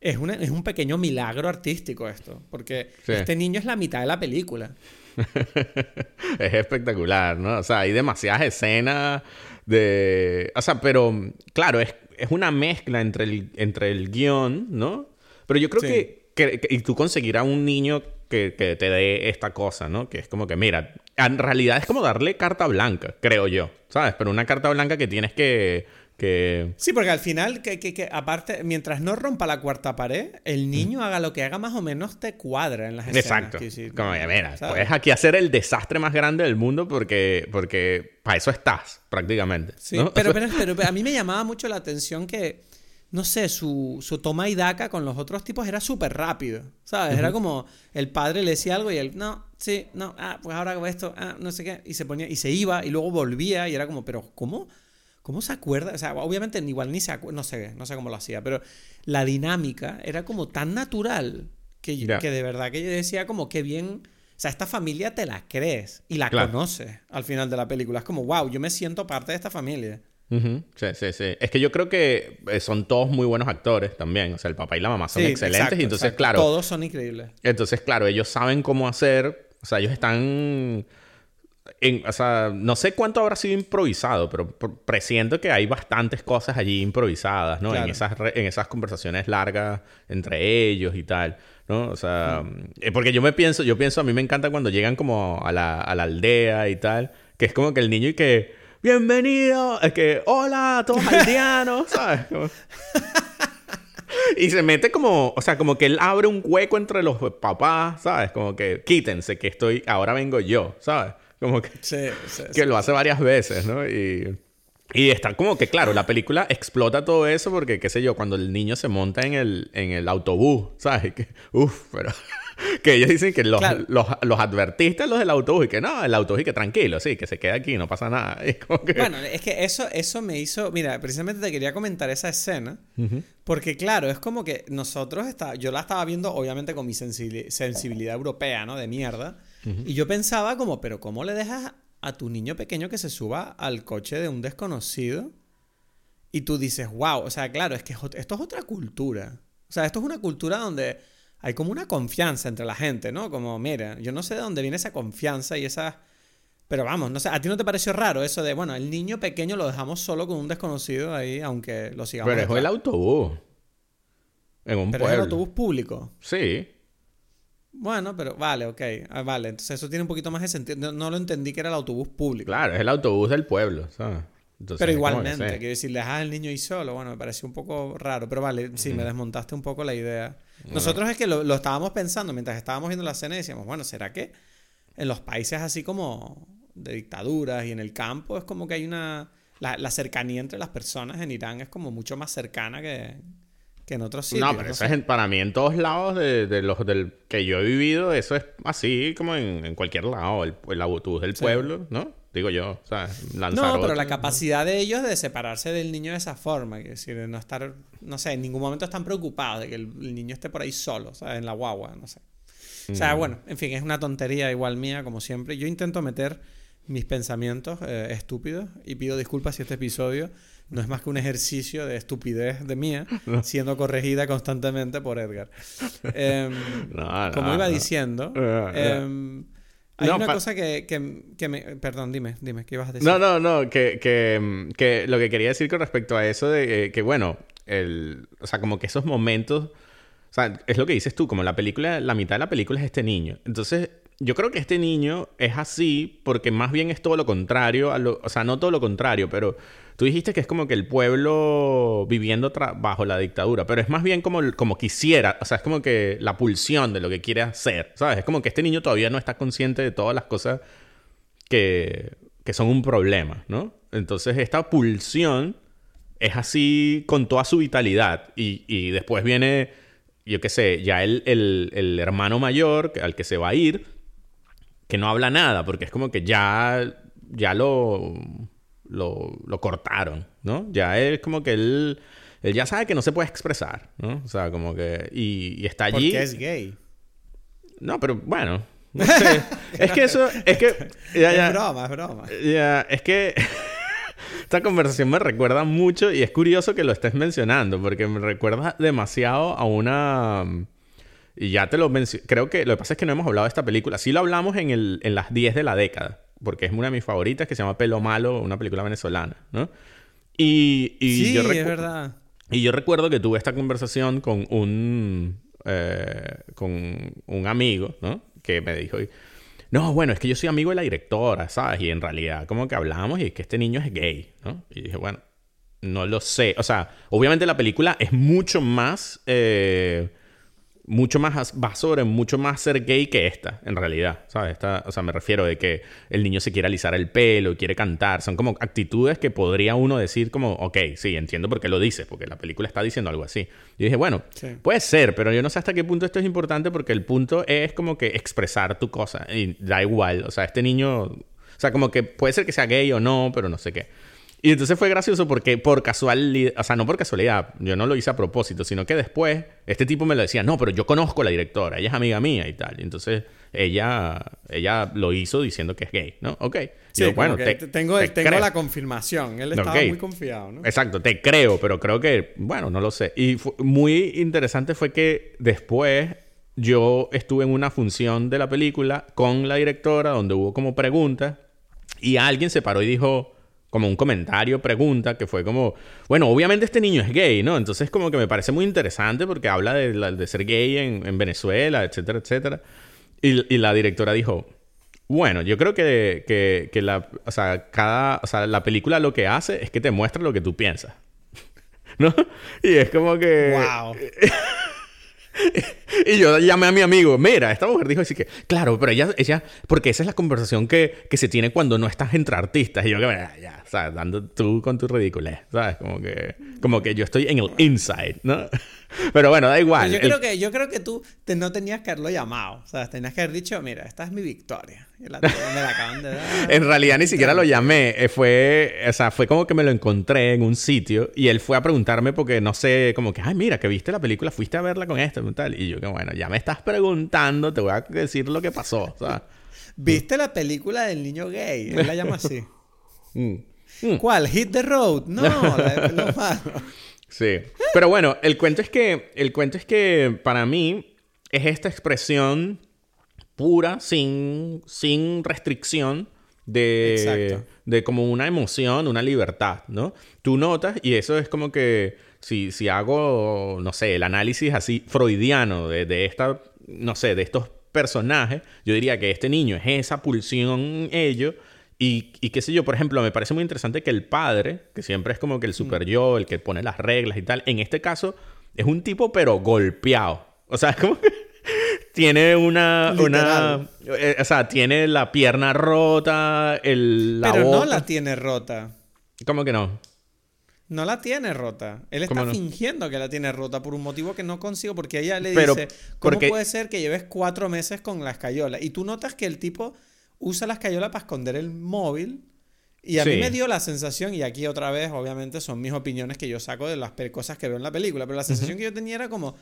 es, una- es un pequeño milagro artístico esto, porque Sí. este niño es la mitad de la película. es espectacular, ¿no? O sea, hay demasiadas escenas de... O sea, pero claro, es, es una mezcla entre el, entre el guion, ¿no? Pero yo creo Sí. que, que- que- Y tú conseguirás un niño que, que te dé esta cosa, ¿no? Que es como que, mira, en realidad es como darle carta blanca, creo yo, ¿sabes? Pero una carta blanca que tienes que... que... Sí, porque al final, que, que- que aparte, mientras no rompa la cuarta pared, el niño haga lo que haga más o menos te cuadra en las escenas. Exacto. decir, Como que, mira, ¿sabes? puedes aquí hacer el desastre más grande del mundo porque, porque para eso estás, prácticamente. Sí, ¿no? pero, pero, pero- pero a mí me llamaba mucho la atención que, no sé, su, su toma y daca con los otros tipos era súper rápido, ¿sabes? Era como el padre le decía algo y él, no, sí, no, ah, pues ahora hago esto, ah, no sé qué, y se ponía, y se iba y luego volvía y era como, pero ¿cómo? ¿Cómo se acuerda? O sea, obviamente igual ni se acuerda, no sé, no sé cómo lo hacía, pero la dinámica era como tan natural que, que de verdad que yo decía como que bien, o sea, esta familia te la crees y la conoces al final de la película. Es como, wow, yo me siento parte de esta familia. Sí, sí, sí. Es que yo creo que eh, son todos muy buenos actores también. O sea, el papá y la mamá son excelentes. y entonces, claro. Todos son increíbles. Entonces, claro, ellos saben cómo hacer. O sea, ellos están. En, o sea, no sé cuánto habrá sido improvisado, pero presiento que hay bastantes cosas allí improvisadas, ¿no? En, esas en esas conversaciones largas entre ellos y tal, ¿no? O sea, mm. porque yo me pienso, yo pienso, a mí me encanta cuando llegan como a la, a la aldea y tal, que es como que el niño y que bienvenido, es que, hola, todos aldeanos, ¿sabes? y se mete como, o sea, como que él abre un hueco entre los papás, ¿sabes? Como que quítense, que estoy, ahora vengo yo, ¿sabes? Como que, sí, sí, que lo hace varias veces, ¿no? Y, y está como que, claro, la película explota todo eso porque, qué sé yo, cuando el niño se monta en el, en el autobús, ¿sabes? Que, uf, pero... que ellos dicen que los, los, los, advertistas, los del autobús, y que no, el autobús y que tranquilo, sí, que se queda aquí, no pasa nada. Bueno, es que eso, eso me hizo, mira, precisamente te quería comentar esa escena, porque claro, es como que nosotros, está, yo la estaba viendo obviamente con mi sensibilidad europea, ¿no? De mierda, y yo pensaba como, pero ¿cómo le dejas a tu niño pequeño que se suba al coche de un desconocido? Y tú dices, wow, o sea, claro, es que esto es otra cultura. O sea, esto es una cultura donde hay como una confianza entre la gente, ¿no? Como, mira, yo no sé de dónde viene esa confianza y esa... Pero vamos, no sé, ¿a ti no te pareció raro eso de, bueno, el niño pequeño lo dejamos solo con un desconocido ahí, aunque lo sigamos? Pero dejó el autobús. En un pero es el autobús público. Sí. Bueno, pero vale, ok. Ah, vale, entonces eso tiene un poquito más de sentido. No, no, lo entendí que era el autobús público. Claro, es el autobús del pueblo, ¿sabes? pero igualmente, quiero decir, dejar al niño ahí solo, bueno, me pareció un poco raro, pero vale, sí, me desmontaste un poco la idea. Nosotros es que lo, estábamos pensando mientras estábamos viendo la escena y decíamos, bueno, ¿será que en los países así como de dictaduras y en el campo es como que hay una... La, cercanía entre las personas en Irán es como mucho más cercana que, que en otros sitios. No, pero eso es para mí en todos lados de, los del que yo he vivido, eso es así como en, cualquier lado, el, el autobús del pueblo, ¿no? Digo yo, o sea, lanzar No, pero la capacidad de ellos de separarse del niño de esa forma, es decir, de no estar, no sé, en ningún momento están preocupados de que el, niño esté por ahí solo, o sea, en la guagua, no sé. O sea, mm. bueno, en fin, es una tontería igual mía, como siempre. Yo intento meter mis pensamientos eh, estúpidos y pido disculpas si este episodio no es más que un ejercicio de estupidez de mía, siendo corregida constantemente por Edgar. Em, como iba diciendo, eh, hay una cosa que, que, me... Perdón, dime, dime, ¿qué ibas a decir? No, no, no, que, que, que lo que quería decir con respecto a eso de que, bueno, el, o sea, como que esos momentos... O sea, es lo que dices tú, como la película, la mitad de la película es este niño. Entonces, yo creo que este niño es así porque más bien es todo lo contrario, a lo, o sea, no todo lo contrario, pero Tú dijiste que es como que el pueblo viviendo bajo la dictadura, pero es más bien como, como quisiera, o sea, es como que la pulsión de lo que quiere hacer, ¿sabes? Es como que este niño todavía no está consciente de todas las cosas que, que son un problema, ¿no? Entonces esta pulsión es así con toda su vitalidad y, y después viene, yo qué sé, ya el, el, el hermano mayor al que se va a ir, que no habla nada, porque es como que ya, ya lo lo, lo cortaron, ¿no? Ya es como que él, él ya sabe que no se puede expresar, ¿no? O sea, como que... Y, está allí... Porque es gay. No, pero bueno... No sé. es que eso... Es que... Ya, ya, es broma, es broma. Ya, es que... Esta conversación me recuerda mucho y es curioso que lo estés mencionando porque me recuerda demasiado a una... Y ya te lo mencioné. Creo que lo que pasa es que no hemos hablado de esta película. Sí lo hablamos en, el, en las 10 de la década porque es una de mis favoritas, que se llama Pelo Malo, una película venezolana, ¿no? Y, y sí, es verdad. Y yo recuerdo que tuve esta conversación con un, eh, con un amigo, ¿no? Que me dijo, no, bueno, es que yo soy amigo de la directora, ¿sabes? Y en realidad como que hablamos y es que este niño es gay, ¿no? Y dije, bueno, no lo sé. O sea, obviamente la película es mucho más... Eh, mucho más sobre mucho más ser gay que esta, en realidad, ¿sabes? Esta, o sea, me refiero de que el niño se quiere alisar el pelo, quiere cantar, son como actitudes que podría uno decir como, ok, sí, entiendo por qué lo dice, porque la película está diciendo algo así. Yo dije, bueno, puede ser, pero yo no sé hasta qué punto esto es importante porque el punto es como que expresar tu cosa y da igual, o sea, este niño, o sea, como que puede ser que sea gay o no, pero no sé qué. Y entonces fue gracioso porque por casualidad, o sea, no por casualidad, yo no lo hice a propósito, sino que después este tipo me lo decía, no, pero yo conozco a la directora, ella es amiga mía y tal. Y entonces ella, ella lo hizo diciendo que es gay, ¿no? Ok. Sí, bueno, tengo, tengo la confirmación, él estaba muy confiado, ¿no? Exacto, te creo, pero creo que, bueno, no lo sé. Y muy interesante fue que después yo estuve en una función de la película con la directora donde hubo como preguntas y alguien se paró y dijo como un comentario, pregunta, que fue como, bueno, obviamente este niño es gay, ¿no? Entonces como que me parece muy interesante porque habla de, de ser gay en, Venezuela, etcétera, etcétera. Y, la directora dijo, bueno, yo creo que, que, que, la, o sea, cada, o sea, la película lo que hace es que te muestra lo que tú piensas. ¿No? Y es como que... ¡Wow! y yo llamé a mi amigo, mira, esta mujer dijo así que, claro, pero ella, ella, porque esa es la conversación que, que se tiene cuando no estás entre artistas. Y yo que, ya, o sea, dando tú con tu ridiculez, ¿sabes? Como que, como que yo estoy en el inside, ¿no? Pero bueno, da igual. Yo, creo, que, yo creo que tú no tenías que haberlo llamado. O sea, tenías que haber dicho, mira, esta es mi victoria. Me la acaban de dar. en realidad ni siquiera lo llamé. Eh, fue, o sea, fue como que me lo encontré en un sitio y él fue a preguntarme porque no sé, como que, ay, mira, que viste la película, fuiste a verla con esto y tal. Y yo que, bueno, ya me estás preguntando, te voy a decir lo que pasó. ¿Viste la película del niño gay? Él la llama así. Mm. Mm. ¿Cuál? ¿Hit the Road? No, la de Sí. Pero bueno, el cuento es que, el cuento es que para mí es esta expresión pura, sin, sin restricción, de, de como una emoción, una libertad, ¿no? Tú notas, y eso es como que si, si hago, no sé, el análisis así freudiano de, de esta, no sé, de estos personajes, yo diría que este niño es esa pulsión ello y, y, qué sé yo, por ejemplo, me parece muy interesante que el padre, que siempre es como que el super yo, el que pone las reglas y tal, en este caso es un tipo pero golpeado. O sea, es como que tiene una, una eh, o sea, tiene la pierna rota, el la Pero no la tiene rota. ¿Cómo que no? No la tiene rota. Él está fingiendo que la tiene rota por un motivo que no consigo, porque ella le dice, ¿cómo puede ser que lleves cuatro meses con la escayola? Y tú notas que el tipo usa la escayola para esconder el móvil. Y a mí me dio la sensación, y aquí otra vez, obviamente, son mis opiniones que yo saco de las cosas que veo en la película, pero la sensación que yo tenía era como,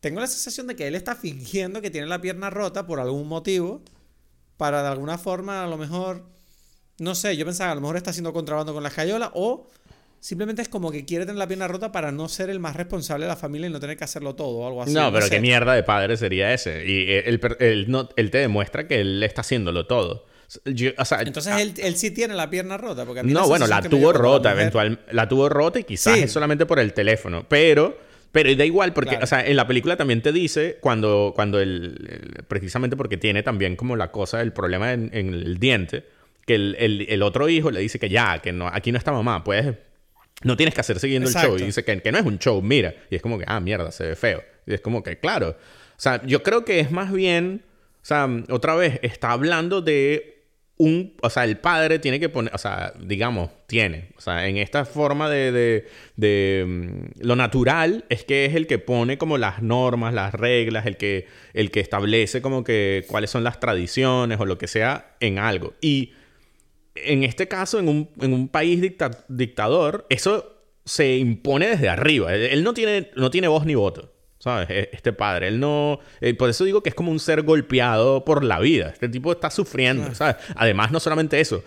tengo la sensación de que él está fingiendo que tiene la pierna rota por algún motivo, para de alguna forma, a lo mejor, no sé, yo pensaba, a lo mejor está haciendo contrabando con la escayola, o simplemente es como que quiere tener la pierna rota para no ser el más responsable de la familia y no tener que hacerlo todo o algo así. No, pero qué mierda de padre sería ese. Y él, él te demuestra que él está haciéndolo todo. Entonces ah, él, sí tiene la pierna rota. Porque no, bueno, la tuvo rota eventualmente. La tuvo rota y quizás es solamente por el teléfono. Pero, pero da igual porque, o sea, en la película también te dice cuando, cuando el, precisamente porque tiene también como la cosa, el problema en, el diente, que el, otro hijo le dice que ya, que no, aquí no está mamá, puedes, no tienes que hacer siguiendo el show. Y dice que, que no es un show, mira. Y es como que, ah, mierda, se ve feo. Y es como que, claro. O sea, yo creo que es más bien, o sea, otra vez, está hablando de un, o sea, el padre tiene que poner, o sea, digamos, tiene, o sea, en esta forma de, de, de mm, lo natural es que es el que pone como las normas, las reglas, el que, el que establece como que cuáles son las tradiciones o lo que sea en algo. Y en este caso, en un, en un país dictador, eso se impone desde arriba. Él no tiene, no tiene voz ni voto. ¿Sabes? E, este padre, él no... Eh, por eso digo que es como un ser golpeado por la vida. Este tipo está sufriendo, ¿sabes? Además, no solamente eso.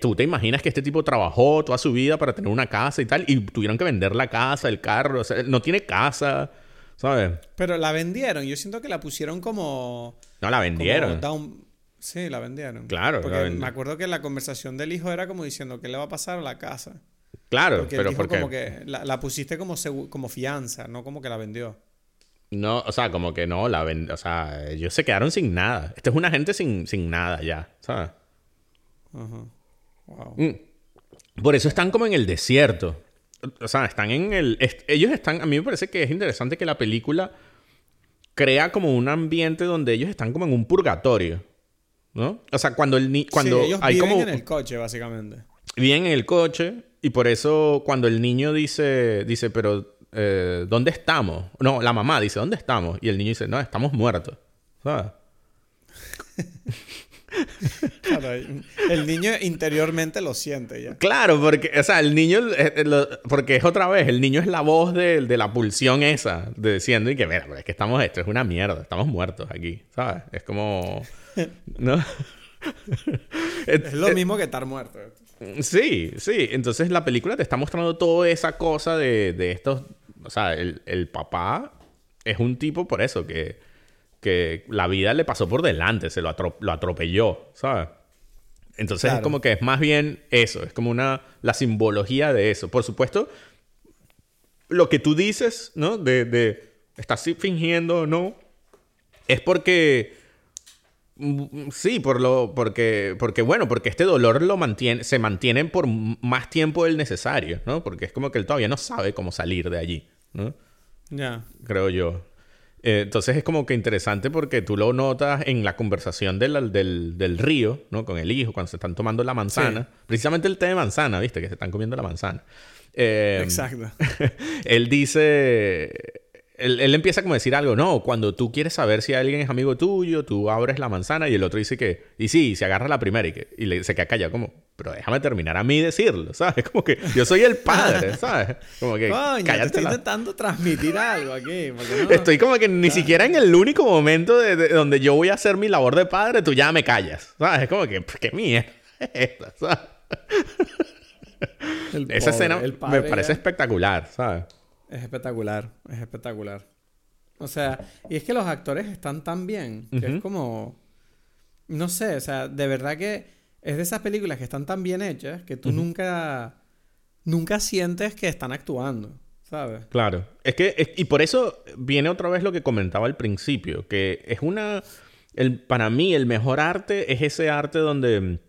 Tú te imaginas que este tipo trabajó toda su vida para tener una casa y tal, y tuvieron que vender la casa, el carro, o sea, no tiene casa, ¿sabes? Pero la vendieron, yo siento que la pusieron como... No, la vendieron. Sí, la vendieron. Claro. Porque me acuerdo que la conversación del hijo era como diciendo, ¿qué le va a pasar a la casa? Claro, pero porque como que la, pusiste como, como fianza, no como que la vendió. No, o sea, como que no, la vendió. O sea, ellos se quedaron sin nada. Esta es una gente sin, sin nada ya, ¿sabes? Ajá. Wow. Mm. Por eso están como en el desierto. O sea, están en el. ellos están. A mí me parece que es interesante que la película crea como un ambiente donde ellos están como en un purgatorio. ¿No? O sea, cuando el ni cuando Sí, ellos hay viven como en el coche, básicamente. viven en el coche y por eso cuando el niño dice dice, "Pero eh, ¿dónde estamos?" No, la mamá dice, "¿Dónde estamos?" Y el niño dice, "No, estamos muertos." ¿Sabes? Claro, el niño interiormente lo siente ya. Claro, porque, o sea, el niño, eh, eh, porque es otra vez, el niño es la voz de, de la pulsión esa, de diciendo y que, mira, pero es que estamos, esto es una mierda, estamos muertos aquí, ¿sabes? Es como, ¿no? Es lo mismo que estar muerto. Sí, sí. Entonces la película te está mostrando toda esa cosa de, de estos. O sea, el, el papá es un tipo por eso, que, que la vida le pasó por delante, se lo, atro- lo atropelló, ¿sabes? Entonces es como que es más bien eso, es como una. la simbología de eso. Por supuesto, lo que tú dices, ¿no? De, de estás fingiendo o no, es porque. Mm, Sí, por lo, porque, porque bueno, porque este dolor lo mantiene, se mantiene por más tiempo del necesario, ¿no? Porque es como que él todavía no sabe cómo salir de allí, ¿no? Ya. Creo yo. Eh, entonces es como que interesante porque tú lo notas en la conversación del, del, del río, ¿no? Con el hijo, cuando se están tomando la manzana. Precisamente el té de manzana, ¿viste? Que se están comiendo la manzana. Eh, Exacto. él dice. Él, él empieza como a decir algo, no, cuando tú quieres saber si alguien es amigo tuyo, tú abres la manzana y el otro dice que, y sí, se agarra la primera y, que, y le, se queda callado como, pero déjame terminar a mí decirlo, ¿sabes? Como que yo soy el padre, ¿sabes? Como que Coño, te estoy intentando transmitir algo aquí. no- Estoy como que ni siquiera en el único momento de, de- donde yo voy a hacer mi labor de padre, tú ya me callas, ¿sabes? Es como que, ¿qué mierda es esta, ¿sabes? el Esa escena el me parece ya- espectacular, ¿sabes? Es espectacular, es espectacular. O sea, y es que los actores están tan bien, que es como, no sé, o sea, de verdad que es de esas películas que están tan bien hechas que tú nunca, nunca sientes que están actuando, ¿sabes? Claro. Es que, es- y por eso viene otra vez lo que comentaba al principio, que es una, el, para mí el mejor arte es ese arte donde,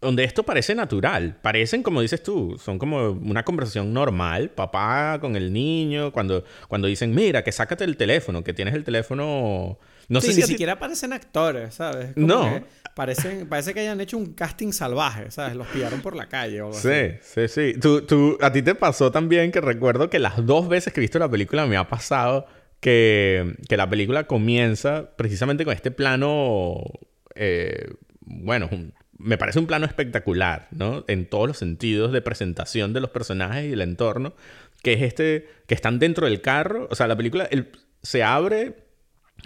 donde esto parece natural. Parecen, como dices tú, son como una conversación normal, papá con el niño, cuando, cuando dicen, mira, que sácate el teléfono, que tienes el teléfono... No Sí, sé si ni siquiera parecen actores, ¿sabes? Como No. que Parecen, parece que hayan hecho un casting salvaje, ¿sabes? Los pillaron por la calle o algo así. Sí, sí, sí. Tú, tú, a ti te pasó también que recuerdo que las dos veces que he visto la película me ha pasado que, que la película comienza precisamente con este plano, eh, bueno, un- me parece un plano espectacular, ¿no? En todos los sentidos de presentación de los personajes y el entorno, que es este, que están dentro del carro, o sea, la película el- se abre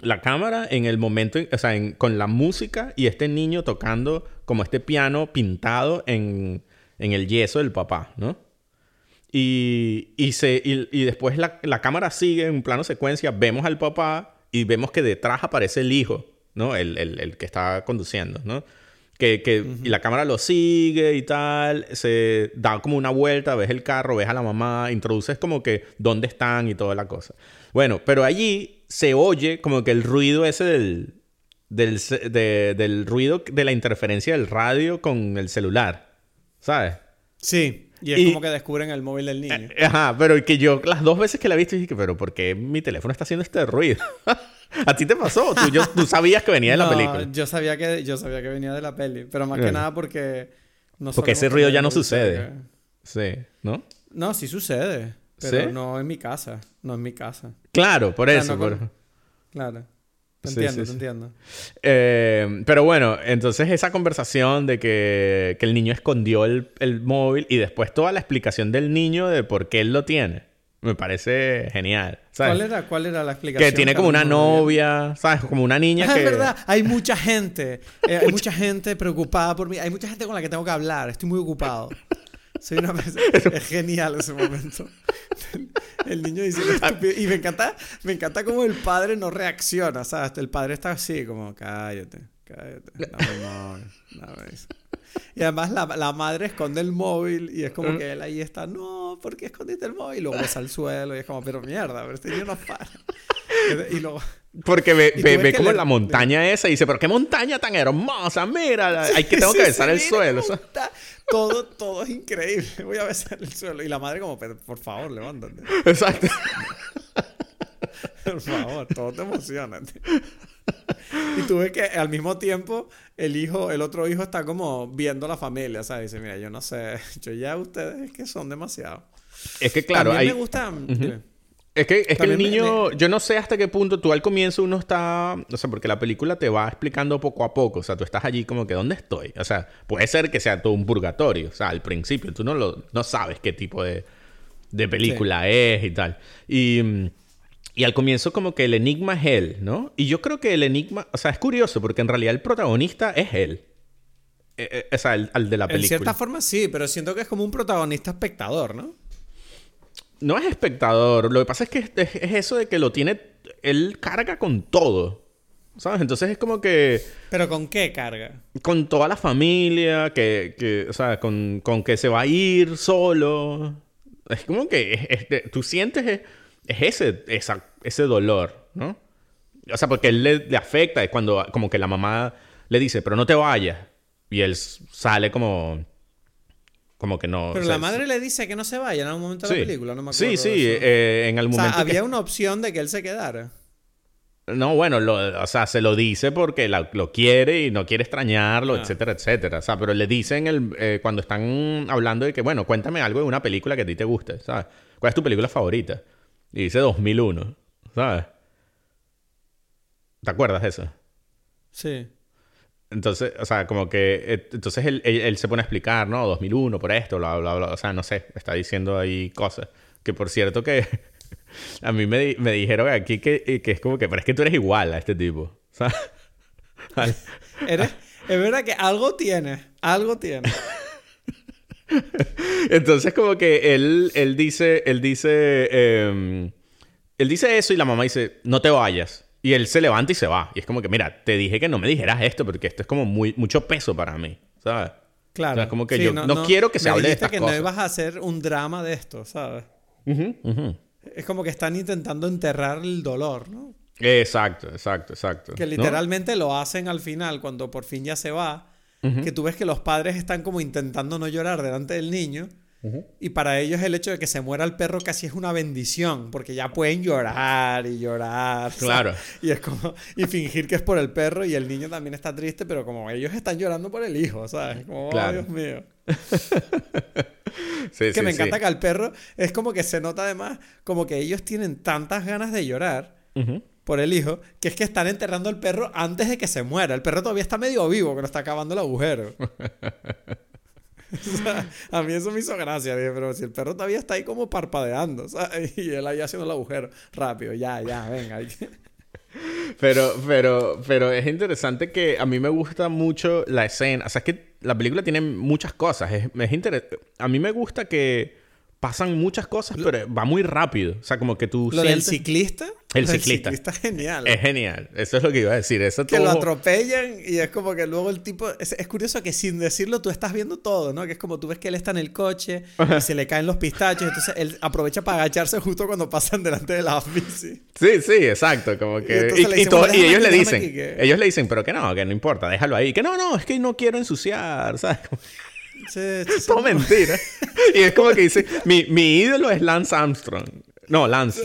la cámara en el momento, en- o sea, en- con la música y este niño tocando como este piano pintado en, en el yeso del papá, ¿no? Y, y, se, y, y después la, la cámara sigue en un plano secuencia, vemos al papá y vemos que detrás aparece el hijo, ¿no? El, el, el que está conduciendo, ¿no? Que, que, Y la cámara lo sigue y tal, se da como una vuelta, ves el carro, ves a la mamá, introduces como que dónde están y toda la cosa. Bueno, pero allí se oye como que el ruido ese del, del, de- del ruido de la interferencia del radio con el celular, ¿sabes? Sí, y es Y- como que descubren el móvil del niño. Ajá, pero que yo las dos veces que la he visto dije, pero ¿por qué mi teléfono está haciendo este ruido? ¿A ti te pasó? ¿Tú, yo- tú sabías que venía de la No, película. Yo sabía que, yo sabía que venía de la peli, pero más que nada porque... No Porque ese ruido ya no sucede. Sí, ¿no? No, sí sucede, pero ¿Sí? no en mi casa, no en mi casa. Claro, por O sea, eso. no por- con- Claro. Te Sí, entiendo, sí, te entiendo. Eh, pero bueno, entonces esa conversación de que, que el niño escondió el, el móvil y después toda la explicación del niño de por qué él lo tiene, me parece genial. ¿sabes? ¿Cuál era, ¿Cuál era la explicación? Que tiene como una novia, ¿sabes? Como una niña Ah, que... es verdad, hay mucha gente. eh, hay mucha gente preocupada por mí. Hay mucha gente con la que tengo que hablar. Estoy muy ocupado. Soy una persona... Es genial ese momento. El, niño dice estúpido. Y me encanta, me encanta cómo el padre no reacciona, ¿sabes? El padre está así, como, cállate, cállate. Dame móvil, dame eso". Y además la, la madre esconde el móvil y es Mm. como que él ahí está, no, ¿por qué escondiste el móvil? Y luego besa al suelo y es como, pero mierda, pero este niño no para. Y luego... Porque ve, ve, ves ve como le- la montaña esa y dice, pero qué montaña tan hermosa, mira, hay que tengo Sí, que besar sí, el suelo. está. Todo, todo es increíble. Voy a besar el suelo. Y la madre como, pero por favor, levántate. Exacto. Por favor, todo te emociona. tío. Y tú ves que al mismo tiempo el hijo, el otro hijo está como viendo la familia, ¿sabes? Dice, mira, yo no sé, yo ya ustedes es que son demasiado. Es que claro, También hay... me gusta... dime. Es que, es que el me- niño, yo no sé hasta qué punto tú al comienzo uno está, o sea, porque la película te va explicando poco a poco, o sea, tú estás allí como que, ¿dónde estoy? O sea, puede ser que sea todo un purgatorio, o sea, al principio tú no, lo, no sabes qué tipo de, de película es y tal. Y, y al comienzo como que el enigma es él, ¿no? Y yo creo que el enigma, o sea, es curioso porque en realidad el protagonista es él. Eh, eh, o sea, el, al de la En película. cierta forma sí, pero siento que es como un protagonista espectador, ¿no? No es espectador. Lo que pasa es que es, es- es eso de que lo tiene. Él carga con todo. ¿Sabes? Entonces es como que. Pero ¿con qué carga? Con toda la familia, que. que o sea, con, con que se va a ir solo. Es como que. es- es tú sientes. Es, es ese, esa- ese dolor, ¿no? O sea, porque él le, le afecta. Es cuando. Como que la mamá le dice, pero no te vayas. Y él sale como. Como que no. Pero o sea, la madre le dice que no se vaya en algún momento de sí. la película, no me Sí, acuerdo. sí. eso. eh, en algún o sea, momento. que- había una opción de que él se quedara. No, bueno, lo- o sea, se lo dice porque la- lo quiere y no quiere extrañarlo, Ah. etcétera, etcétera. O sea, pero le dicen el, eh, cuando están hablando de que, bueno, cuéntame algo de una película que a ti te guste, ¿sabes? ¿Cuál es tu película favorita? Y dice 2001, ¿sabes? ¿Te acuerdas de eso? Sí. Entonces, o sea, como que... eh, Entonces él, él- él se pone a explicar, ¿no? 2001 por esto, bla, bla, bla. O sea, no sé, está diciendo ahí cosas. Que por cierto que... a mí me, di- me dijeron aquí que, eh, que es como que... Pero es que tú eres igual a este tipo, ¿sabes? Al- Eres, es verdad que algo tiene, algo tiene. Entonces como que él, él dice, él dice, eh, él dice eso y la mamá dice, no te vayas. Y él se levanta y se va. Y es como que, mira, te dije que no me dijeras esto porque esto es como muy, mucho peso para mí, ¿sabes? Claro. O sea, como que yo no quiero que se me hable de dijiste estas que cosas. no ibas a hacer un drama de esto, ¿sabes? Es como que están intentando enterrar el dolor, ¿no? Exacto, exacto, exacto. Que ¿No? literalmente lo hacen al final, cuando por fin ya se va, que tú ves que los padres están como intentando no llorar delante del niño. Y para ellos el hecho de que se muera el perro casi es una bendición, porque ya pueden llorar y llorar. Claro. Y es como, y fingir que es por el perro y el niño también está triste, pero como ellos están llorando por el hijo, ¿sabes? Como, oh, Claro. Dios mío. Sí, Que sí, me sí. encanta que al perro es como que se nota además como que ellos tienen tantas ganas de llorar por el hijo que es que están enterrando al perro antes de que se muera. El perro todavía está medio vivo, que no está acabando el agujero. A mí eso me hizo gracia, pero si el perro todavía está ahí como parpadeando. Y él ahí haciendo el agujero. Rápido, ya, ya, venga. Pero, pero, pero es interesante que a mí me gusta mucho la escena. O sea, es que la película tiene muchas cosas. Es, es A mí me gusta que pasan muchas cosas, pero va muy rápido. O sea, como que tú Lo del ciclista. El lo del ciclista. es genial. Es genial. Eso es lo que iba a decir. Eso que todo... lo atropellan y es como que luego el tipo... Es, es curioso que sin decirlo tú estás viendo todo, ¿no? Que es como tú ves que él está en el coche y se le caen los pistachos, entonces él aprovecha para agacharse justo cuando pasan delante de la bici. Sí, sí, exacto. Como que... Y, le y dicen, todo- "Bueno, y déjame ellos le dicen... déjame aquí, que-". Ellos le dicen, pero que no, que no importa, déjalo ahí. Que no, no, es que no quiero ensuciar, ¿sabes? Sí. Todo mentira. y es como que dice, mi, mi ídolo es Lance Armstrong. No, Lance.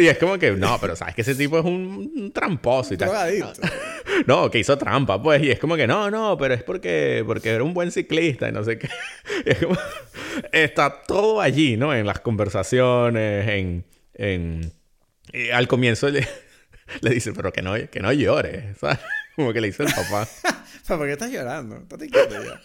Y es como que, no, pero sabes que ese tipo es un, un tramposo y tal. No, que hizo trampa, pues. Y es como que, no, no, pero es porque, porque era un buen ciclista y no sé qué. Y es como, está todo allí, ¿no? En las conversaciones, en... en y al comienzo le, le dice, pero que no, que no llores, ¿sabes? Como que le dice el papá. Pero ¿por qué estás llorando? Quieto ya.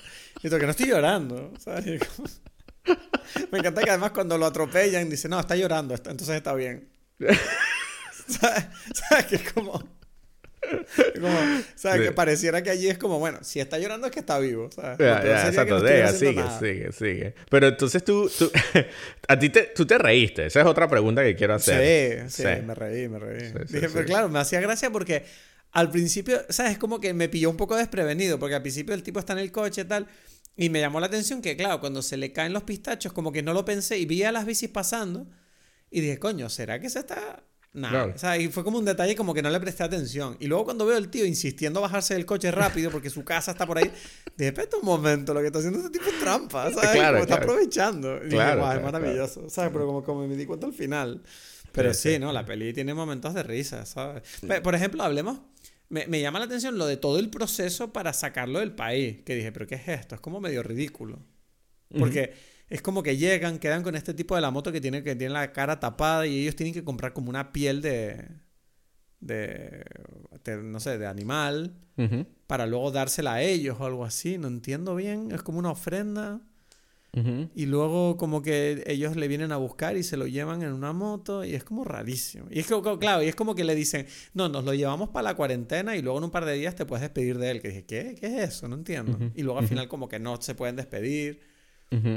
Tú, que no estoy llorando. ¿sabes? Me encanta que además cuando lo atropellan dice, no, está llorando, entonces está bien. ¿Sabes? ¿Sabes? Que es como... como ¿Sabes? Sí. Que pareciera que allí es como, bueno, si está llorando es que está vivo. ¿sabes? Sería que exacto, no sigue, nada. sigue, sigue. Pero entonces tú, tú a ti te, tú te reíste. Esa es otra pregunta que quiero hacer. Sí, sí, me reí, me reí. Sí, Dije, pero claro, me hacía gracia porque al principio, ¿sabes? Como que me pilló un poco desprevenido, porque al principio el tipo está en el coche y tal, y me llamó la atención que, claro, cuando se le caen los pistachos, como que no lo pensé y vi a las bicis pasando, y dije, coño, ¿será que se está Nada. O sea, y fue como un detalle como que no le presté atención. Y luego cuando veo al tío insistiendo a bajarse del coche rápido porque su casa está por ahí, dije, espérate un momento, lo que está haciendo este tipo es trampa, ¿sabes? Claro, como está aprovechando. Y claro, dije, es maravilloso, ¿sabes? Pero como, como me di cuenta al final. Pero sí, ¿no? La peli tiene momentos de risa, ¿sabes? Por ejemplo, hablemos... Me, me, llama la atención lo de todo el proceso para sacarlo del país. Que dije, pero ¿qué es esto? Es como medio ridículo. Porque es como que llegan, quedan con este tipo de la moto que tiene, que tiene la cara tapada y ellos tienen que comprar como una piel de, de, no sé, de animal para luego dársela a ellos o algo así. No entiendo bien. Es como una ofrenda. Y luego como que ellos le vienen a buscar y se lo llevan en una moto y es como rarísimo. Y es como, claro, y es como que le dicen, no, nos lo llevamos para la cuarentena y luego en un par de días te puedes despedir de él. Que dije, ¿qué? ¿Qué es eso? No entiendo. Y luego al final como que no se pueden despedir.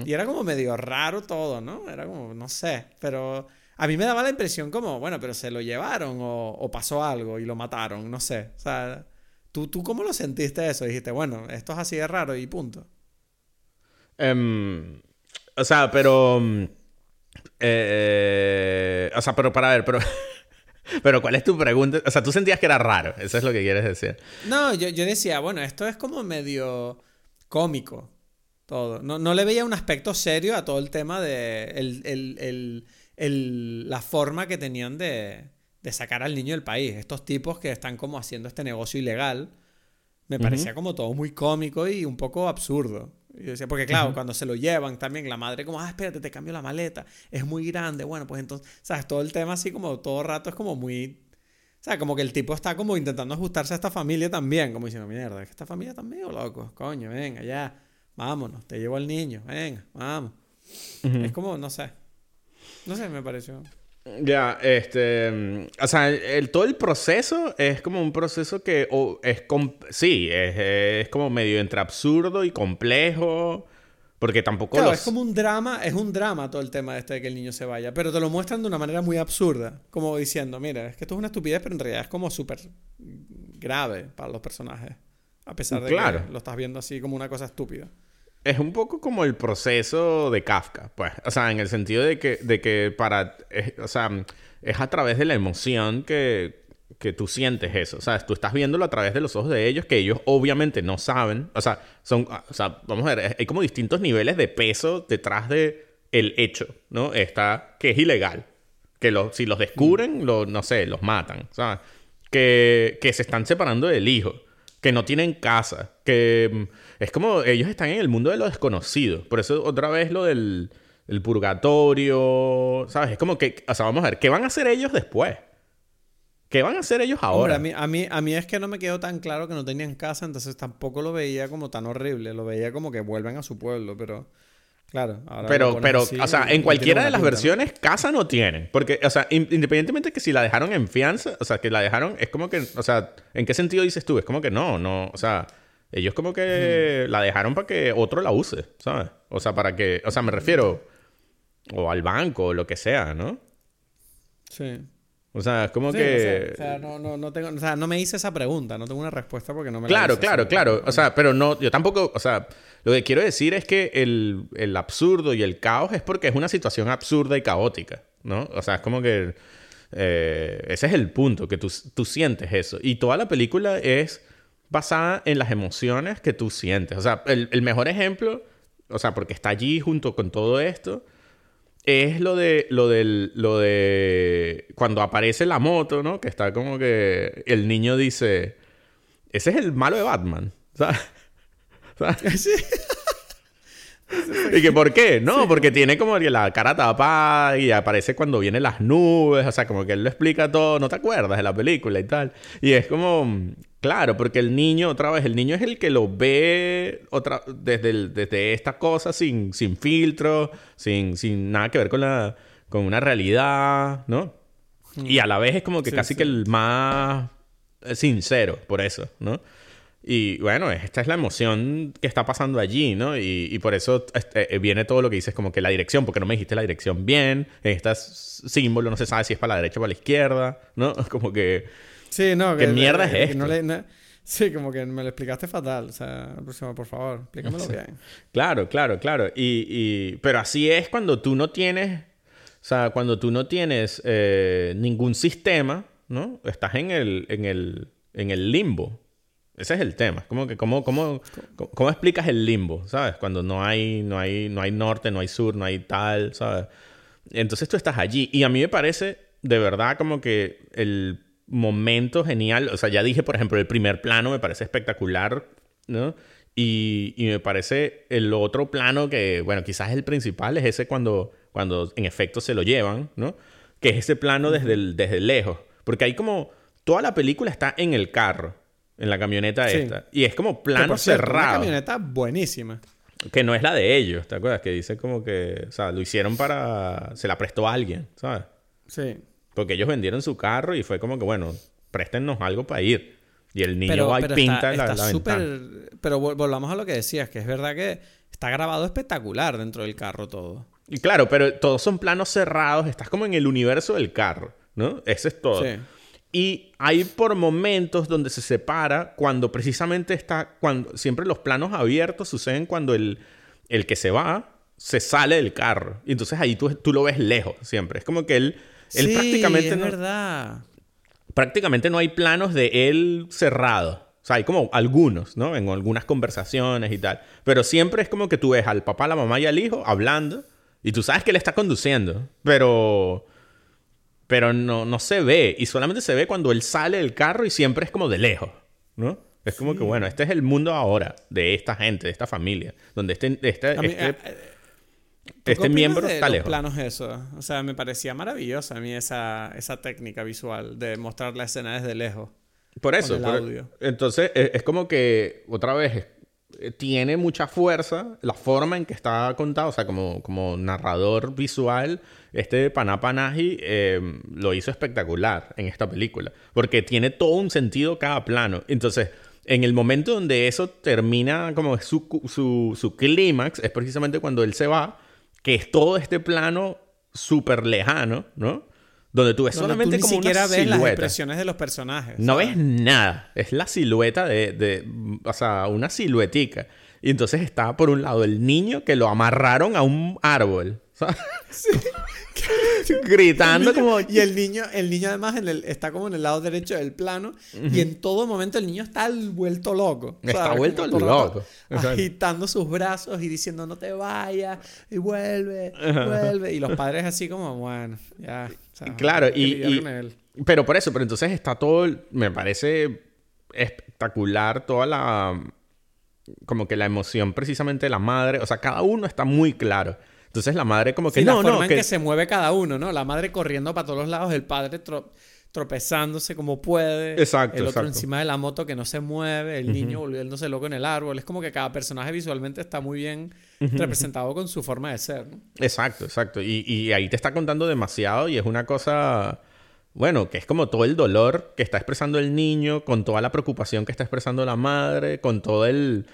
Y era como medio raro todo, ¿no? Era como, no sé, pero a mí me daba la impresión como, bueno, pero se lo llevaron o, pasó algo y lo mataron, no sé. O sea, ¿tú, ¿tú cómo lo sentiste eso? Dijiste, bueno, esto es así de raro y punto. Em, o sea, pero... Mm, eh, o sea, pero para ver, pero... Pero ¿cuál es tu pregunta? O sea, tú sentías que era raro, eso es lo que quieres decir. No, yo, yo decía, bueno, esto es como medio cómico todo. No, no, le veía un aspecto serio a todo el tema de el, el, el, la forma que tenían de, de, sacar al niño del país. Estos tipos que están como haciendo este negocio ilegal. Me parecía como todo muy cómico y un poco absurdo. Y decía, porque claro, cuando se lo llevan también, la madre como, ah, espérate, te cambio la maleta, es muy grande, bueno, pues entonces, ¿sabes? Todo el tema así como todo rato es como muy... O sea, como que el tipo está como intentando ajustarse a esta familia también, como diciendo, mierda, es que esta familia también medio loco, coño, venga, ya vámonos, te llevo al niño, venga, vamos. Es como, no sé. No sé, me pareció. Ya, este. O sea, el, todo el proceso es como un proceso que. es Sí, es, como medio entre absurdo y complejo. Porque tampoco. Claro, es como un drama, es un drama todo el tema de este de que el niño se vaya. Pero te lo muestran de una manera muy absurda. Como diciendo, mira, es que esto es una estupidez, pero en realidad es como súper grave para los personajes. A pesar de que lo estás viendo así como una cosa estúpida es un poco como el proceso de Kafka, pues. O sea, en el sentido de que, de que para. o sea, es a través de la emoción que, que tú sientes eso. O sea, tú estás viéndolo a través de los ojos de ellos, que ellos obviamente no saben. O sea, son. O sea, vamos a ver, hay como distintos niveles de peso detrás de el hecho, ¿no? Está que es ilegal. Que lo, si los descubren, lo, no sé, los matan. O sea, que, que se están separando del hijo. Que no tienen casa. Que es como ellos están en el mundo de lo desconocido. Por eso otra vez lo del purgatorio, ¿sabes? Es como que, o sea, vamos a ver, ¿qué van a hacer ellos después? ¿Qué van a hacer ellos ahora? a, mí, a, mí, a mí es que no me quedó tan claro que no tenían casa, entonces tampoco lo veía como tan horrible. Lo veía como que vuelven a su pueblo, pero... Claro, ahora pero, pero, o sea, en cualquiera de las versiones, casa no tienen. Porque, o sea, independientemente que si la dejaron en fianza, o sea, que la dejaron, es como que, o sea, ¿en qué sentido dices tú? Es como que no, no, o sea, ellos como que la dejaron para que otro la use, ¿sabes? O sea, para que, o sea, me refiero, o al banco, o lo que sea, ¿no? Sí. O sea, es como que... O sea, no, no, no, tengo, o sea, no me hice esa pregunta, no tengo una respuesta porque no me Claro, la claro, claro. O sea, pero no, yo tampoco, o sea, lo que quiero decir es que el, el absurdo y el caos es porque es una situación absurda y caótica, ¿no? O sea, es como que... Eh, ese es el punto, que tú, tú sientes eso. Y toda la película es basada en las emociones que tú sientes. O sea, el, mejor ejemplo, o sea, porque está allí junto con todo esto, es lo de, lo del, lo de cuando aparece la moto, ¿no? Que está como que el niño dice, ese es el malo de Batman, ¿sabes? ¿Sí? ¿Y que por qué? No, porque tiene como la cara tapada y aparece cuando vienen las nubes, o sea, como que él lo explica todo, no te acuerdas de la película y tal. Y es como, claro, porque el niño, otra vez, el niño es el que lo ve otra, desde, desde esta cosa sin, sin filtro, sin, sin nada que ver con, la, con una realidad, ¿no? Y a la vez es como que casi que el más sincero, por eso, ¿no? Y bueno, esta es la emoción que está pasando allí, ¿no? Y, por eso este, eh, viene todo lo que dices, como que la dirección, porque no me dijiste la dirección bien, este símbolo no se sabe si es para la derecha o para la izquierda, ¿no? Como que... Sí, no, ¿Qué mierda es esto? sí, como que me lo explicaste fatal. O sea, próximo, por favor, explícamelo bien. Claro, claro, claro. Y, y... Pero así es cuando tú no tienes... O sea, cuando tú no tienes eh, ningún sistema, ¿no? Estás en el, en el, en el limbo. Ese es el tema. Como que, ¿cómo, cómo, cómo, explicas el limbo? ¿Sabes? Cuando no hay, no, hay, no hay norte, no hay sur, no hay tal, ¿sabes? Entonces tú estás allí. Y a mí me parece, de verdad, como que el momento genial. O sea, ya dije, por ejemplo, el primer plano me parece espectacular, ¿no? Y, y me parece el otro plano que, bueno, quizás el principal es ese cuando, cuando en efecto se lo llevan, ¿no? Que es ese plano desde, desde lejos. Porque hay como. Toda la película está en el carro en la camioneta esta. Y es como plano cerrado. Una camioneta buenísima. Que no es la de ellos, ¿te acuerdas? Que dice como que, o sea, lo hicieron para... Se la prestó a alguien, ¿sabes? Sí. Porque ellos vendieron su carro y fue como que, bueno, préstennos algo para ir. Y el niño va y pinta la, está ventana. Pero volvamos a lo que decías, que es verdad que está grabado espectacular dentro del carro todo. Y claro, pero todos son planos cerrados, estás como en el universo del carro, ¿no? Ese es todo. Sí. Y hay por momentos donde se separa cuando precisamente está, cuando siempre los planos abiertos suceden cuando el, el que se va se sale del carro. Y entonces ahí tú, tú lo ves lejos siempre. Es como que él, él sí, prácticamente... Es no, verdad. Prácticamente no hay planos de él cerrado. O sea, hay como algunos, ¿no? En algunas conversaciones y tal. Pero siempre es como que tú ves al papá, la mamá y al hijo hablando. Y tú sabes que él está conduciendo. Pero pero no, no se ve. Y solamente se ve cuando él sale del carro y siempre es como de lejos, ¿no? Es como que, bueno, este es el mundo ahora de esta gente, de esta familia, donde este, este, este, eh, este miembro está lejos. planos eso? O sea, me parecía maravillosa a mí esa, esa técnica visual de mostrar la escena desde lejos. Por eso. entonces, es, es, como que, otra vez, eh, tiene mucha fuerza la forma en que está contado, o sea, como, como narrador visual, este Panapanaji eh, lo hizo espectacular en esta película, porque tiene todo un sentido cada plano. Entonces, en el momento donde eso termina como su, su, su clímax, es precisamente cuando él se va, que es todo este plano súper lejano, ¿no? Donde tú ves solamente como siquiera una ves silueta. las expresiones de los personajes. No ves nada. Es la silueta de, de, O sea, una siluetica. Y entonces está por un lado el niño que lo amarraron a un árbol. Sí. Gritando como... Y el niño, el niño además en el, está como en el lado derecho del plano. Y en todo momento el niño está vuelto loco. Está vuelto loco. Agitando sus brazos y diciendo no te vayas. Y vuelve, vuelve. Y los padres así como, bueno, ya. claro, y... pero por eso, pero entonces está todo... Me parece espectacular toda la... Como que la emoción precisamente de la madre. O sea, cada uno está muy claro. Entonces la madre como que... Sí, no, la forma no, en que... se mueve cada uno, ¿no? La madre corriendo para todos los lados, el padre tropezándose como puede. Exacto, El otro exacto. encima de la moto que no se mueve, el niño volviéndose loco en el árbol. Es como que cada personaje visualmente está muy bien representado con su forma de ser, ¿no? Exacto, exacto. Y, y ahí te está contando demasiado y es una cosa... Bueno, que es como todo el dolor que está expresando el niño, con toda la preocupación que está expresando la madre, con todo el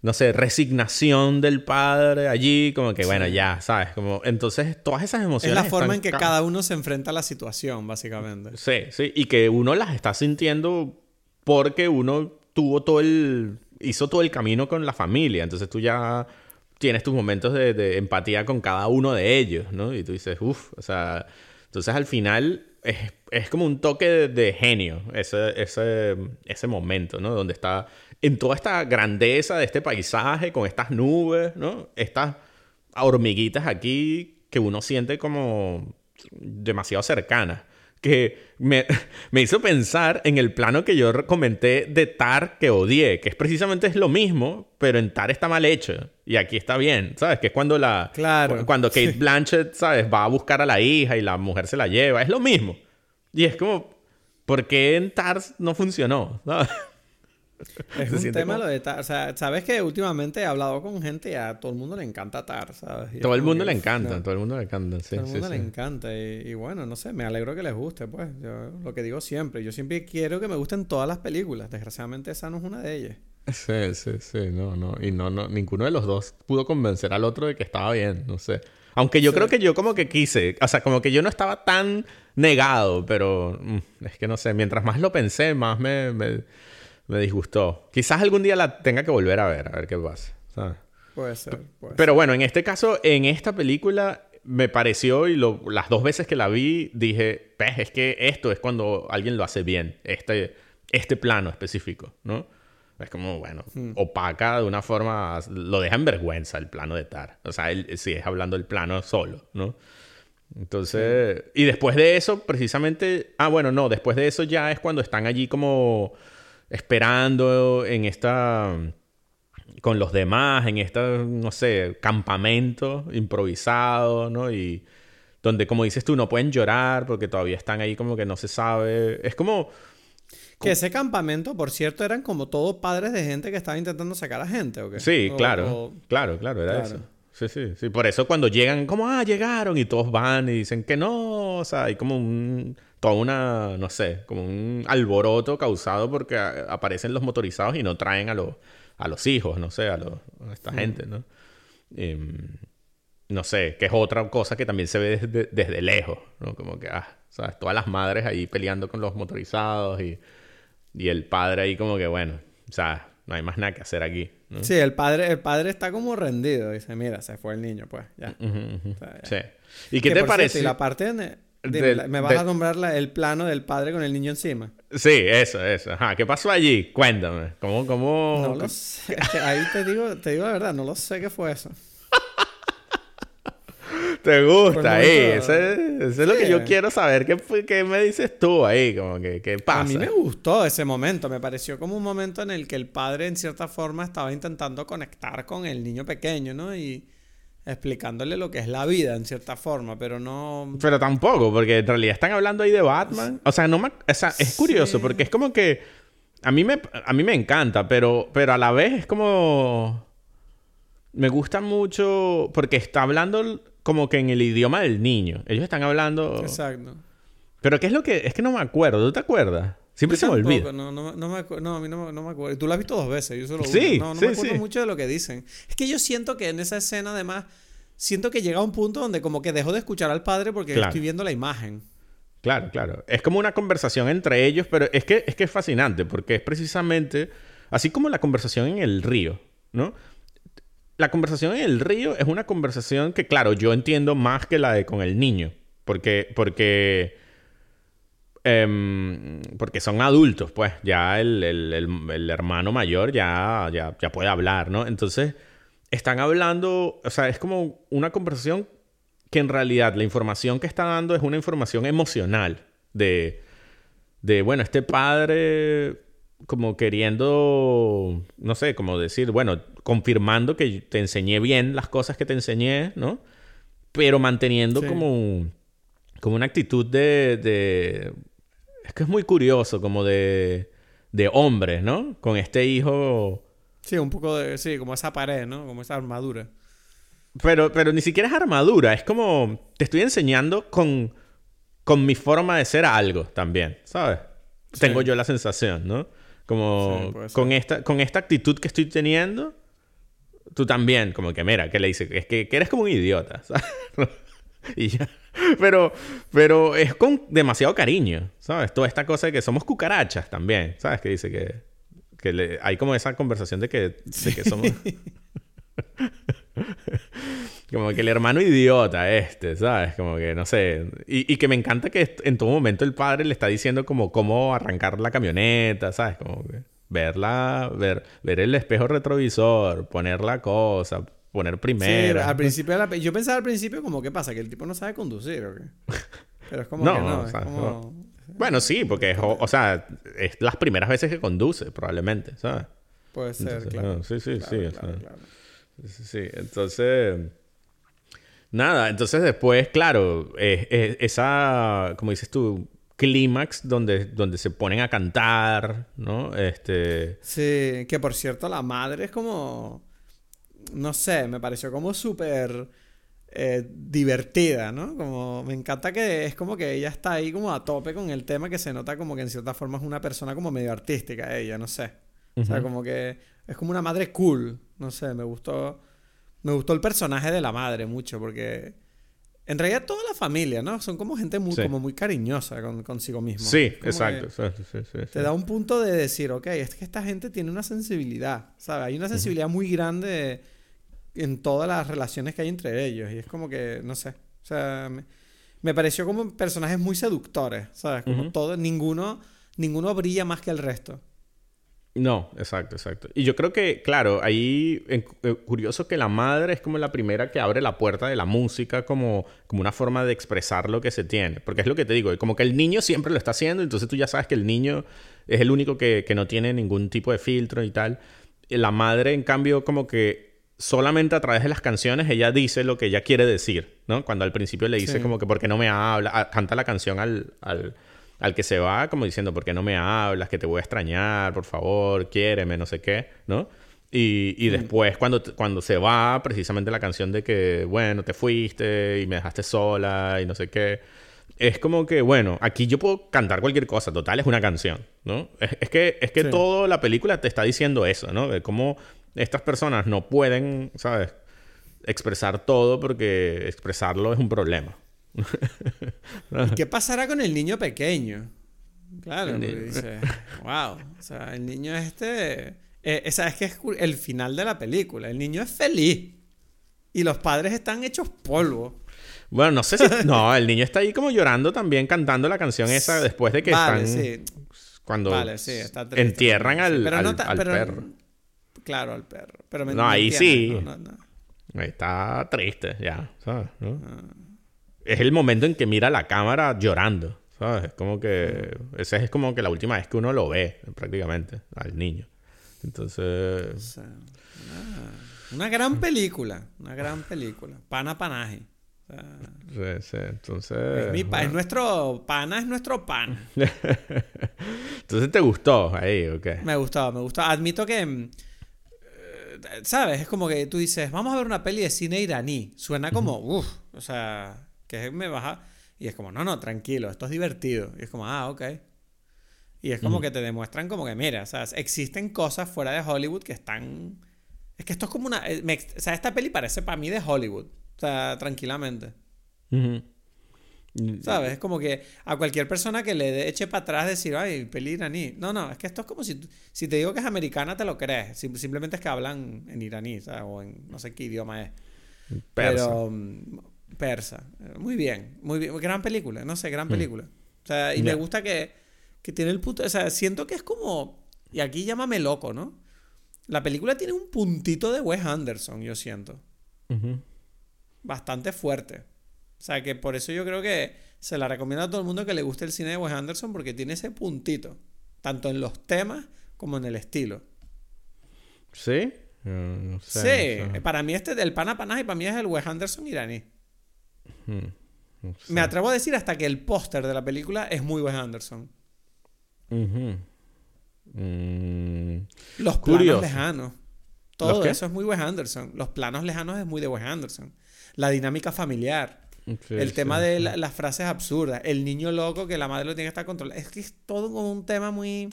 no sé, resignación del padre allí, como que, bueno, ya, ¿sabes? Como, entonces, todas esas emociones. Es la forma en que cada uno se enfrenta a la situación, básicamente. Sí, sí, y que uno las está sintiendo porque uno tuvo todo el. hizo todo el camino con la familia, entonces tú ya tienes tus momentos de, de empatía con cada uno de ellos, ¿no? Y tú dices, uff, o sea. Entonces al final es, es como un toque de, de genio ese, ese, ese momento, ¿no? Donde está en toda esta grandeza de este paisaje, con estas nubes, ¿no? Estas hormiguitas aquí que uno siente como demasiado cercanas. Que me, me, hizo pensar en el plano que yo comenté de Tar que odié, que es precisamente es lo mismo, pero en Tar está mal hecho. Y aquí está bien, ¿sabes? Que es cuando la... Claro. Cuando Kate Blanchett, ¿sabes? Va a buscar a la hija y la mujer se la lleva. Es lo mismo. Y es como... ¿Por qué en Tar no funcionó? ¿sabes? Es un tema lo de Tar. O sea, sabes que últimamente he hablado con gente y a todo el mundo le encanta Tar, ¿sabes? Y todo el mundo que, le encanta, no, todo el mundo le encanta, sí. Todo el mundo sí, le sí. encanta. Y, y, bueno, no sé, me alegro que les guste, pues. Yo lo que digo siempre, yo siempre quiero que me gusten todas las películas. Desgraciadamente esa no es una de ellas. Sí, sí, sí, no, no. Y no, no, ninguno de los dos pudo convencer al otro de que estaba bien, no sé. Aunque yo sí. creo que yo como que quise, o sea, como que yo no estaba tan negado, pero mm, es que no sé, mientras más lo pensé, más me... me me disgustó. Quizás algún día la tenga que volver a ver, a ver qué pasa. ¿sabes? Puede ser. Puede Pero ser. bueno, en este caso, en esta película, me pareció y las dos veces que la vi dije, pues es que esto es cuando alguien lo hace bien, este, este plano específico, ¿no? Es como, bueno, hmm. opaca de una forma, lo deja en vergüenza el plano de Tar. O sea, él, si es hablando del plano solo, ¿no? Entonces, y después de eso, precisamente, ah, bueno, no, después de eso ya es cuando están allí como esperando en esta, con los demás, en este, no sé, campamento improvisado, ¿no? Y donde, como dices tú, no pueden llorar porque todavía están ahí como que no se sabe. Es como... Que ese campamento, por cierto, eran como todos padres de gente que estaba intentando sacar a gente, ¿o qué? Sí, claro, claro, claro, era eso. Sí, sí, sí. Por eso cuando llegan, como, ah, llegaron y todos van y dicen que no, o sea, hay como un, toda una, no sé, como un alboroto causado porque aparecen los motorizados y no traen a los, a los hijos, no sé, a, los, a esta gente, ¿no? Em, no sé, que es otra cosa que también se ve desde, desde lejos, ¿no? Como que, ah, ¿sabes? Todas las madres ahí peleando con los motorizados y, y el padre ahí como que, bueno, o sea, no hay más nada que hacer aquí. Sí, el padre, el padre está como rendido. Dice, mira, se fue el niño, pues, ya. Sí. ¿Y qué te parece? la parte me vas a nombrar el plano del padre con el niño encima. Sí, eso, eso. Ajá. ¿Qué pasó allí? Cuéntame. ¿Cómo, cómo... No lo sé. Ahí te digo, te digo la verdad, no lo sé qué fue eso. Te gusta ahí. Eso, es lo que yo quiero saber. ¿Qué, ¿Qué, me dices tú ahí? Como que, ¿Qué pasa? A mí me gustó ese momento. Me pareció como un momento en el que el padre, en cierta forma, estaba intentando conectar con el niño pequeño, ¿no? Y explicándole lo que es la vida, en cierta forma, pero no... Pero tampoco, porque en realidad están hablando ahí de Batman. O sea, no me... o sea, es curioso, porque es como que... A mí me, a mí me encanta, pero, pero a la vez es como... Me gusta mucho porque está hablando como que en el idioma del niño. Ellos están hablando. Exacto. Pero ¿qué es lo que.? Es que no me acuerdo. ¿Tú te acuerdas? Siempre se me olvida. No, no, no, me no, a mí no, me acuerdo. Tú lo has visto dos veces. Yo solo sí, No, no me acuerdo mucho de lo que dicen. Es que yo siento que en esa escena, además, siento que llega a un punto donde como que dejo de escuchar al padre porque estoy viendo la imagen. Claro, claro. Es como una conversación entre ellos, pero es que, es que es fascinante porque es precisamente así como la conversación en el río, ¿no? la conversación en el río es una conversación que, claro, yo entiendo más que la de con el niño. Porque, porque, em, porque son adultos, pues. Ya el, el, hermano mayor ya, ya, ya, puede hablar, ¿no? Entonces, están hablando, o sea, es como una conversación que en realidad la información que está dando es una información emocional de, de bueno, este padre como queriendo, no sé, como decir, bueno, confirmando que te enseñé bien las cosas que te enseñé, ¿no? Pero manteniendo como, como una actitud de, de... Es que es muy curioso, como de, de hombre, ¿no? Con este hijo... Sí, un poco de... Sí, como esa pared, ¿no? Como esa armadura. Pero, pero ni siquiera es armadura, es como... Te estoy enseñando con, con mi forma de ser algo también, ¿sabes? Tengo yo la sensación, ¿no? Como con, esta, con esta actitud que estoy teniendo, tú también, como que mira, que le dice, es que, eres como un idiota, ¿sabes? y ya. Pero, pero es con demasiado cariño, ¿sabes? Toda esta cosa de que somos cucarachas también, ¿sabes? Que dice que, que hay como esa conversación de que, de que somos... Como que el hermano idiota este, ¿sabes? Como que, no sé. Y, que me encanta que en todo momento el padre le está diciendo como cómo arrancar la camioneta, ¿sabes? Como que verla, ver, ver el espejo retrovisor, poner la cosa, poner primero. al principio yo pensaba al principio como, ¿qué pasa? Que el tipo no sabe conducir, ¿o qué? Pero es como no, que no, es como... Bueno, sí, porque, o, sea, es las primeras veces que conduce, probablemente, ¿sabes? Puede ser, claro. sí, sí, sí. Sí, entonces... Nada, entonces después, claro, esa, como dices tú, clímax donde, donde se ponen a cantar, ¿no? Este... Sí, que por cierto la madre es como, no sé, me pareció como súper eh, divertida, ¿no? Como me encanta que es como que ella está ahí como a tope con el tema que se nota como que en cierta forma es una persona como medio artística ella, no sé. O sea, como que es como una madre cool, no sé, me gustó me gustó el personaje de la madre mucho porque en realidad toda la familia, ¿no? Son como gente muy, como muy cariñosa con, consigo mismo. Sí, exacto. te da un punto de decir, ok, es que esta gente tiene una sensibilidad, ¿sabes? Hay una sensibilidad muy grande en todas las relaciones que hay entre ellos y es como que, no sé, sea, me, pareció como personajes muy seductores, ¿sabes? Como todo, ninguno, ninguno brilla más que el resto. No, exacto, exacto. Y yo creo que, claro, ahí eh, curioso que la madre es como la primera que abre la puerta de la música como, como una forma de expresar lo que se tiene. Porque es lo que te digo, como que el niño siempre lo está haciendo, entonces tú ya sabes que el niño es el único que, que no tiene ningún tipo de filtro y tal. La madre, en cambio, como que solamente a través de las canciones ella dice lo que ella quiere decir, ¿no? Cuando al principio le dice como que, ¿por qué no me habla? canta la canción al, al al que se va como diciendo, ¿por qué no me hablas? Que te voy a extrañar, por favor, quiéreme, no sé qué, ¿no? Y, y mm. después, cuando, cuando se va, precisamente la canción de que, bueno, te fuiste y me dejaste sola y no sé qué. Es como que, bueno, aquí yo puedo cantar cualquier cosa, total, es una canción, ¿no? Es, que, es que toda la película te está diciendo eso, ¿no? De cómo estas personas no pueden, ¿sabes? Expresar todo porque expresarlo es un problema. ¿Y qué pasará con el niño pequeño? Claro, dice, wow, o sea, el niño este, eh, es que es el final de la película, el niño es feliz y los padres están hechos polvo. Bueno, no sé si... No, el niño está ahí como llorando también, cantando la canción esa después de que están... Sí. Cuando entierran al, perro. Claro, al perro. Pero no, ahí sí. está triste, ya, ¿sabes? Ah es el momento en que mira la cámara llorando, ¿sabes? Es como que... Esa es como que la última vez que uno lo ve, prácticamente, al niño. Entonces... una, gran película, una gran película. Pana panaje. sí, sí, entonces... Es, nuestro... Pana es nuestro pan. entonces te gustó ahí, ¿ok? Me gustó, me gustó. Admito que... ¿Sabes? Es como que tú dices, vamos a ver una peli de cine iraní. Suena como, uff, o sea, que me baja. Y es como, no, no, tranquilo, esto es divertido. Y es como, ah, ok. Y es como que te demuestran como que, mira, o sea, existen cosas fuera de Hollywood que están... Es que esto es como una... Eh, o sea, esta peli parece para mí de Hollywood. O sea, tranquilamente. ¿Sabes? Es como que a cualquier persona que le eche para atrás decir, ay, peli iraní. No, no, es que esto es como si, si te digo que es americana, te lo crees. Simplemente es que hablan en iraní, ¿sabes? O en no sé qué idioma es. Pero mm, Persa. Muy bien, muy bien. Gran película, no sé, gran mm. película. O sea, y me gusta que, que tiene el punto. O sea, siento que es como. Y aquí llámame loco, ¿no? La película tiene un puntito de Wes Anderson, yo siento. Bastante fuerte. O sea, que por eso yo creo que se la recomiendo a todo el mundo que le guste el cine de Wes Anderson porque tiene ese puntito. Tanto en los temas como en el estilo. ¿Sí? sí, para mí este del pana y para mí es el Wes Anderson iraní. Me atrevo a decir hasta que el póster de la película es muy Wes Anderson. Mm. Los planos lejanos. Todo eso es muy Wes Anderson. Los planos lejanos es muy de Wes Anderson. La dinámica familiar. El tema de las frases absurdas. El niño loco que la madre lo tiene que estar controlando. Es que es todo como un tema muy...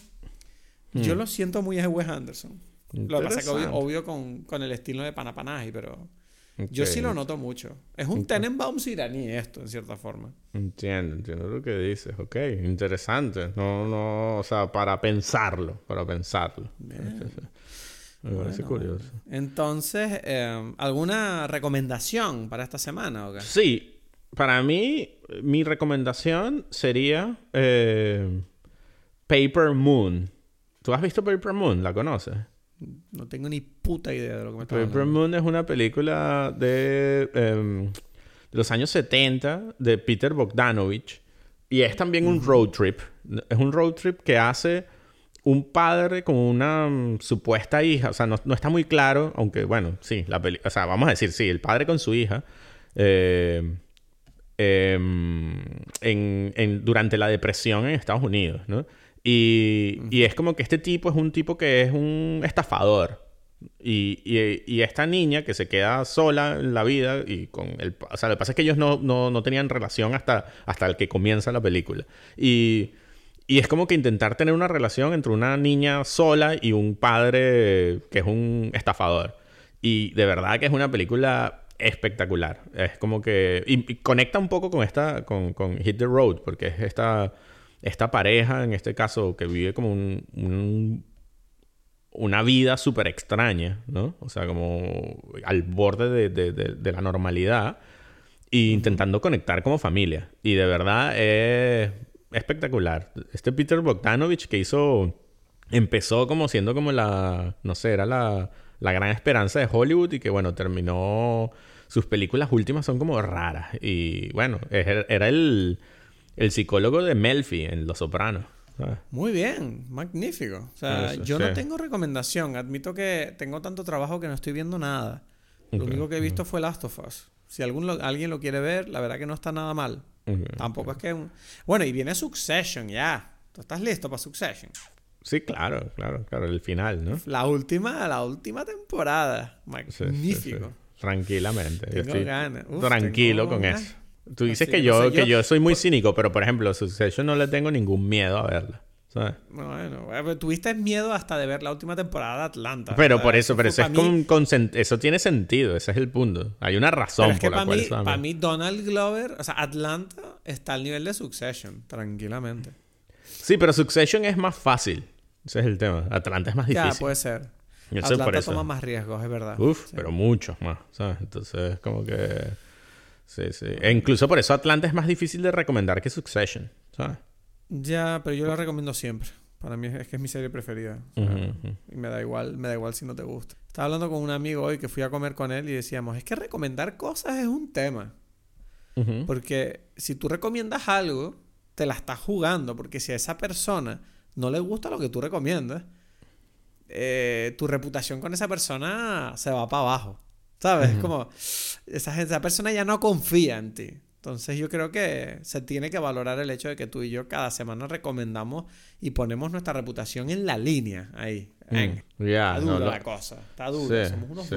Yo mm. lo siento muy de Wes Anderson. Lo que pasa es que obvio, con, con, el estilo de Panapanaji, pero... Yo sí lo noto mucho. Es un Tenenbaums iraní esto, en cierta forma. Entiendo, entiendo lo que dices. Ok, interesante. No, no, o sea, para pensarlo, para pensarlo. Me parece curioso. Entonces, eh, ¿alguna recomendación para esta semana? ¿o Sí, para mí, mi recomendación sería eh, Paper Moon. ¿Tú has visto Paper Moon? ¿La conoces? No tengo ni puta idea de lo que me está Paper Moon es una película de, em, de, los años 70 de Peter Bogdanovich. Y es también un road trip. Es un road trip que hace un padre con una mm, supuesta hija. O sea, no, está muy claro, aunque bueno, sí, la peli o sea, vamos a decir, sí, el padre con su hija. Eh, em, en, en, durante la depresión en Estados Unidos, ¿no? Y, y, es como que este tipo es un tipo que es un estafador. Y, y, esta niña que se queda sola en la vida y con el... O sea, lo que pasa es que ellos no, no, no tenían relación hasta, hasta el que comienza la película. Y, y es como que intentar tener una relación entre una niña sola y un padre que es un estafador. Y de verdad que es una película espectacular. Es como que... Y, conecta un poco con esta... Con, con Hit the Road, porque es esta esta pareja, en este caso, que vive como un, una vida súper extraña, ¿no? O sea, como al borde de, la normalidad. e intentando conectar como familia. Y de verdad es espectacular. Este Peter Bogdanovich que hizo, empezó como siendo como la, no sé, era la, la gran esperanza de Hollywood y que bueno, terminó, sus películas últimas son como raras. Y bueno, era el, el psicólogo de Melfi en Los Sopranos. Muy bien, magnífico. O sea, yo no tengo recomendación. Admito que tengo tanto trabajo que no estoy viendo nada. Lo único que he visto fue Last of Us. Si algún alguien lo quiere ver, la verdad que no está nada mal. Tampoco es que... Bueno, y viene Succession ya. ¿Tú estás listo para Succession? Sí, claro, claro, claro. El final, ¿no? La última, la última temporada. Magnífico. Tranquilamente. Tengo ganas. tranquilo con eso. Tú dices que yo, que yo soy muy cínico, pero por ejemplo, Succession no le tengo ningún miedo a verla. ¿sabes? Bueno, tuviste miedo hasta de ver la última temporada de Atlanta. Pero por eso, pero eso es con, eso tiene sentido, ese es el punto. Hay una razón por la cual mí, Para mí, Donald Glover, o sea, Atlanta está al nivel de Succession, tranquilamente. Sí, pero Succession es más fácil. Ese es el tema. Atlanta es más difícil. Ya, puede ser. Atlanta toma más riesgos, es verdad. Uf, pero muchos más, ¿sabes? Entonces, como que... Sí, sí. E incluso por eso Atlanta es más difícil de recomendar que Succession, ¿sabes? Ya, pero yo la recomiendo siempre. Para mí es que es mi serie preferida. Y me da igual, me da igual si no te gusta. Estaba hablando con un amigo hoy que fui a comer con él y decíamos, es que recomendar cosas es un tema. Porque si tú recomiendas algo, te la estás jugando. Porque si a esa persona no le gusta lo que tú recomiendas, eh, tu reputación con esa persona se va para abajo. ¿Sabes? Es como, esa, esa persona ya no confía en ti. Entonces yo creo que se tiene que valorar el hecho de que tú y yo cada semana recomendamos y ponemos nuestra reputación en la línea ahí. Mm, está dura la cosa. Está dura. Somos unos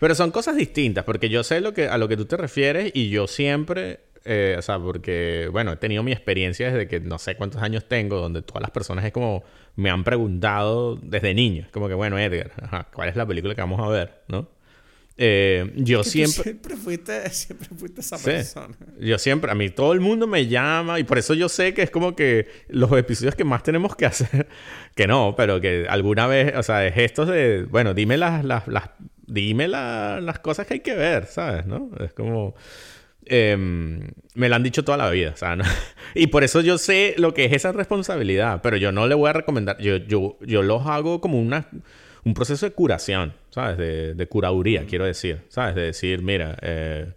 Pero son cosas distintas, porque yo sé lo que, a lo que tú te refieres y yo siempre, eh, o sea, porque, bueno, he tenido mi experiencia desde que no sé cuántos años tengo, donde todas las personas es como me han preguntado desde niño. Como que, bueno, Edgar, ¿cuál es la película que vamos a ver? ¿No? Eh, yo siempre... Siempre fuiste, siempre fuiste esa persona. Yo siempre, a mí todo el mundo me llama y por eso yo sé que es como que los episodios que más tenemos que hacer, que no, pero que alguna vez, o sea, es estos de, bueno, dime las, las, las dime las cosas que hay que ver, ¿sabes? ¿No? Es como... Em, me lo han dicho toda la vida, o sea, ¿no? y por eso yo sé lo que es esa responsabilidad, pero yo no le voy a recomendar, yo, yo, yo los hago como una un proceso de curación, ¿sabes? De, de curaduría, quiero decir, ¿sabes? De decir, mira, eh,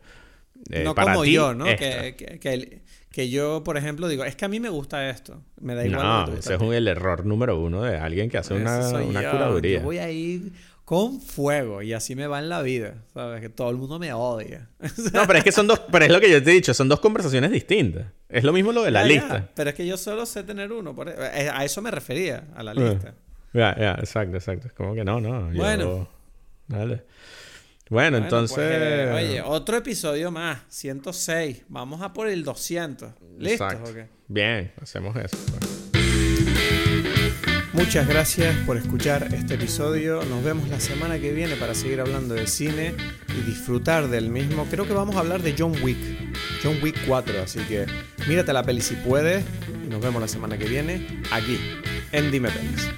eh no como yo, ¿no? Que, que, que, yo, por ejemplo, digo, es que a mí me gusta esto. Me da igual. No, ese es el error número uno de alguien que hace una, una curaduría. Yo voy a ir con fuego y así me va en la vida, ¿sabes? Que todo el mundo me odia. no, pero es que son dos, pero es lo que yo te he dicho, son dos conversaciones distintas. Es lo mismo lo de la lista. pero es que yo solo sé tener uno, e, eh, a eso me refería, a la ah. lista. Ya, ya, exacto, exacto. Como que no, no. Bueno. Dale. Bueno, entonces. Pues, oye, otro episodio más, 106. Vamos a por el 200. ¿Listo? Bien, hacemos eso. Pues. Muchas gracias por escuchar este episodio. Nos vemos la semana que viene para seguir hablando de cine y disfrutar del mismo. Creo que vamos a hablar de John Wick. John Wick 4. Así que mírate la peli si puedes. Y nos vemos la semana que viene aquí en Dime Pelis.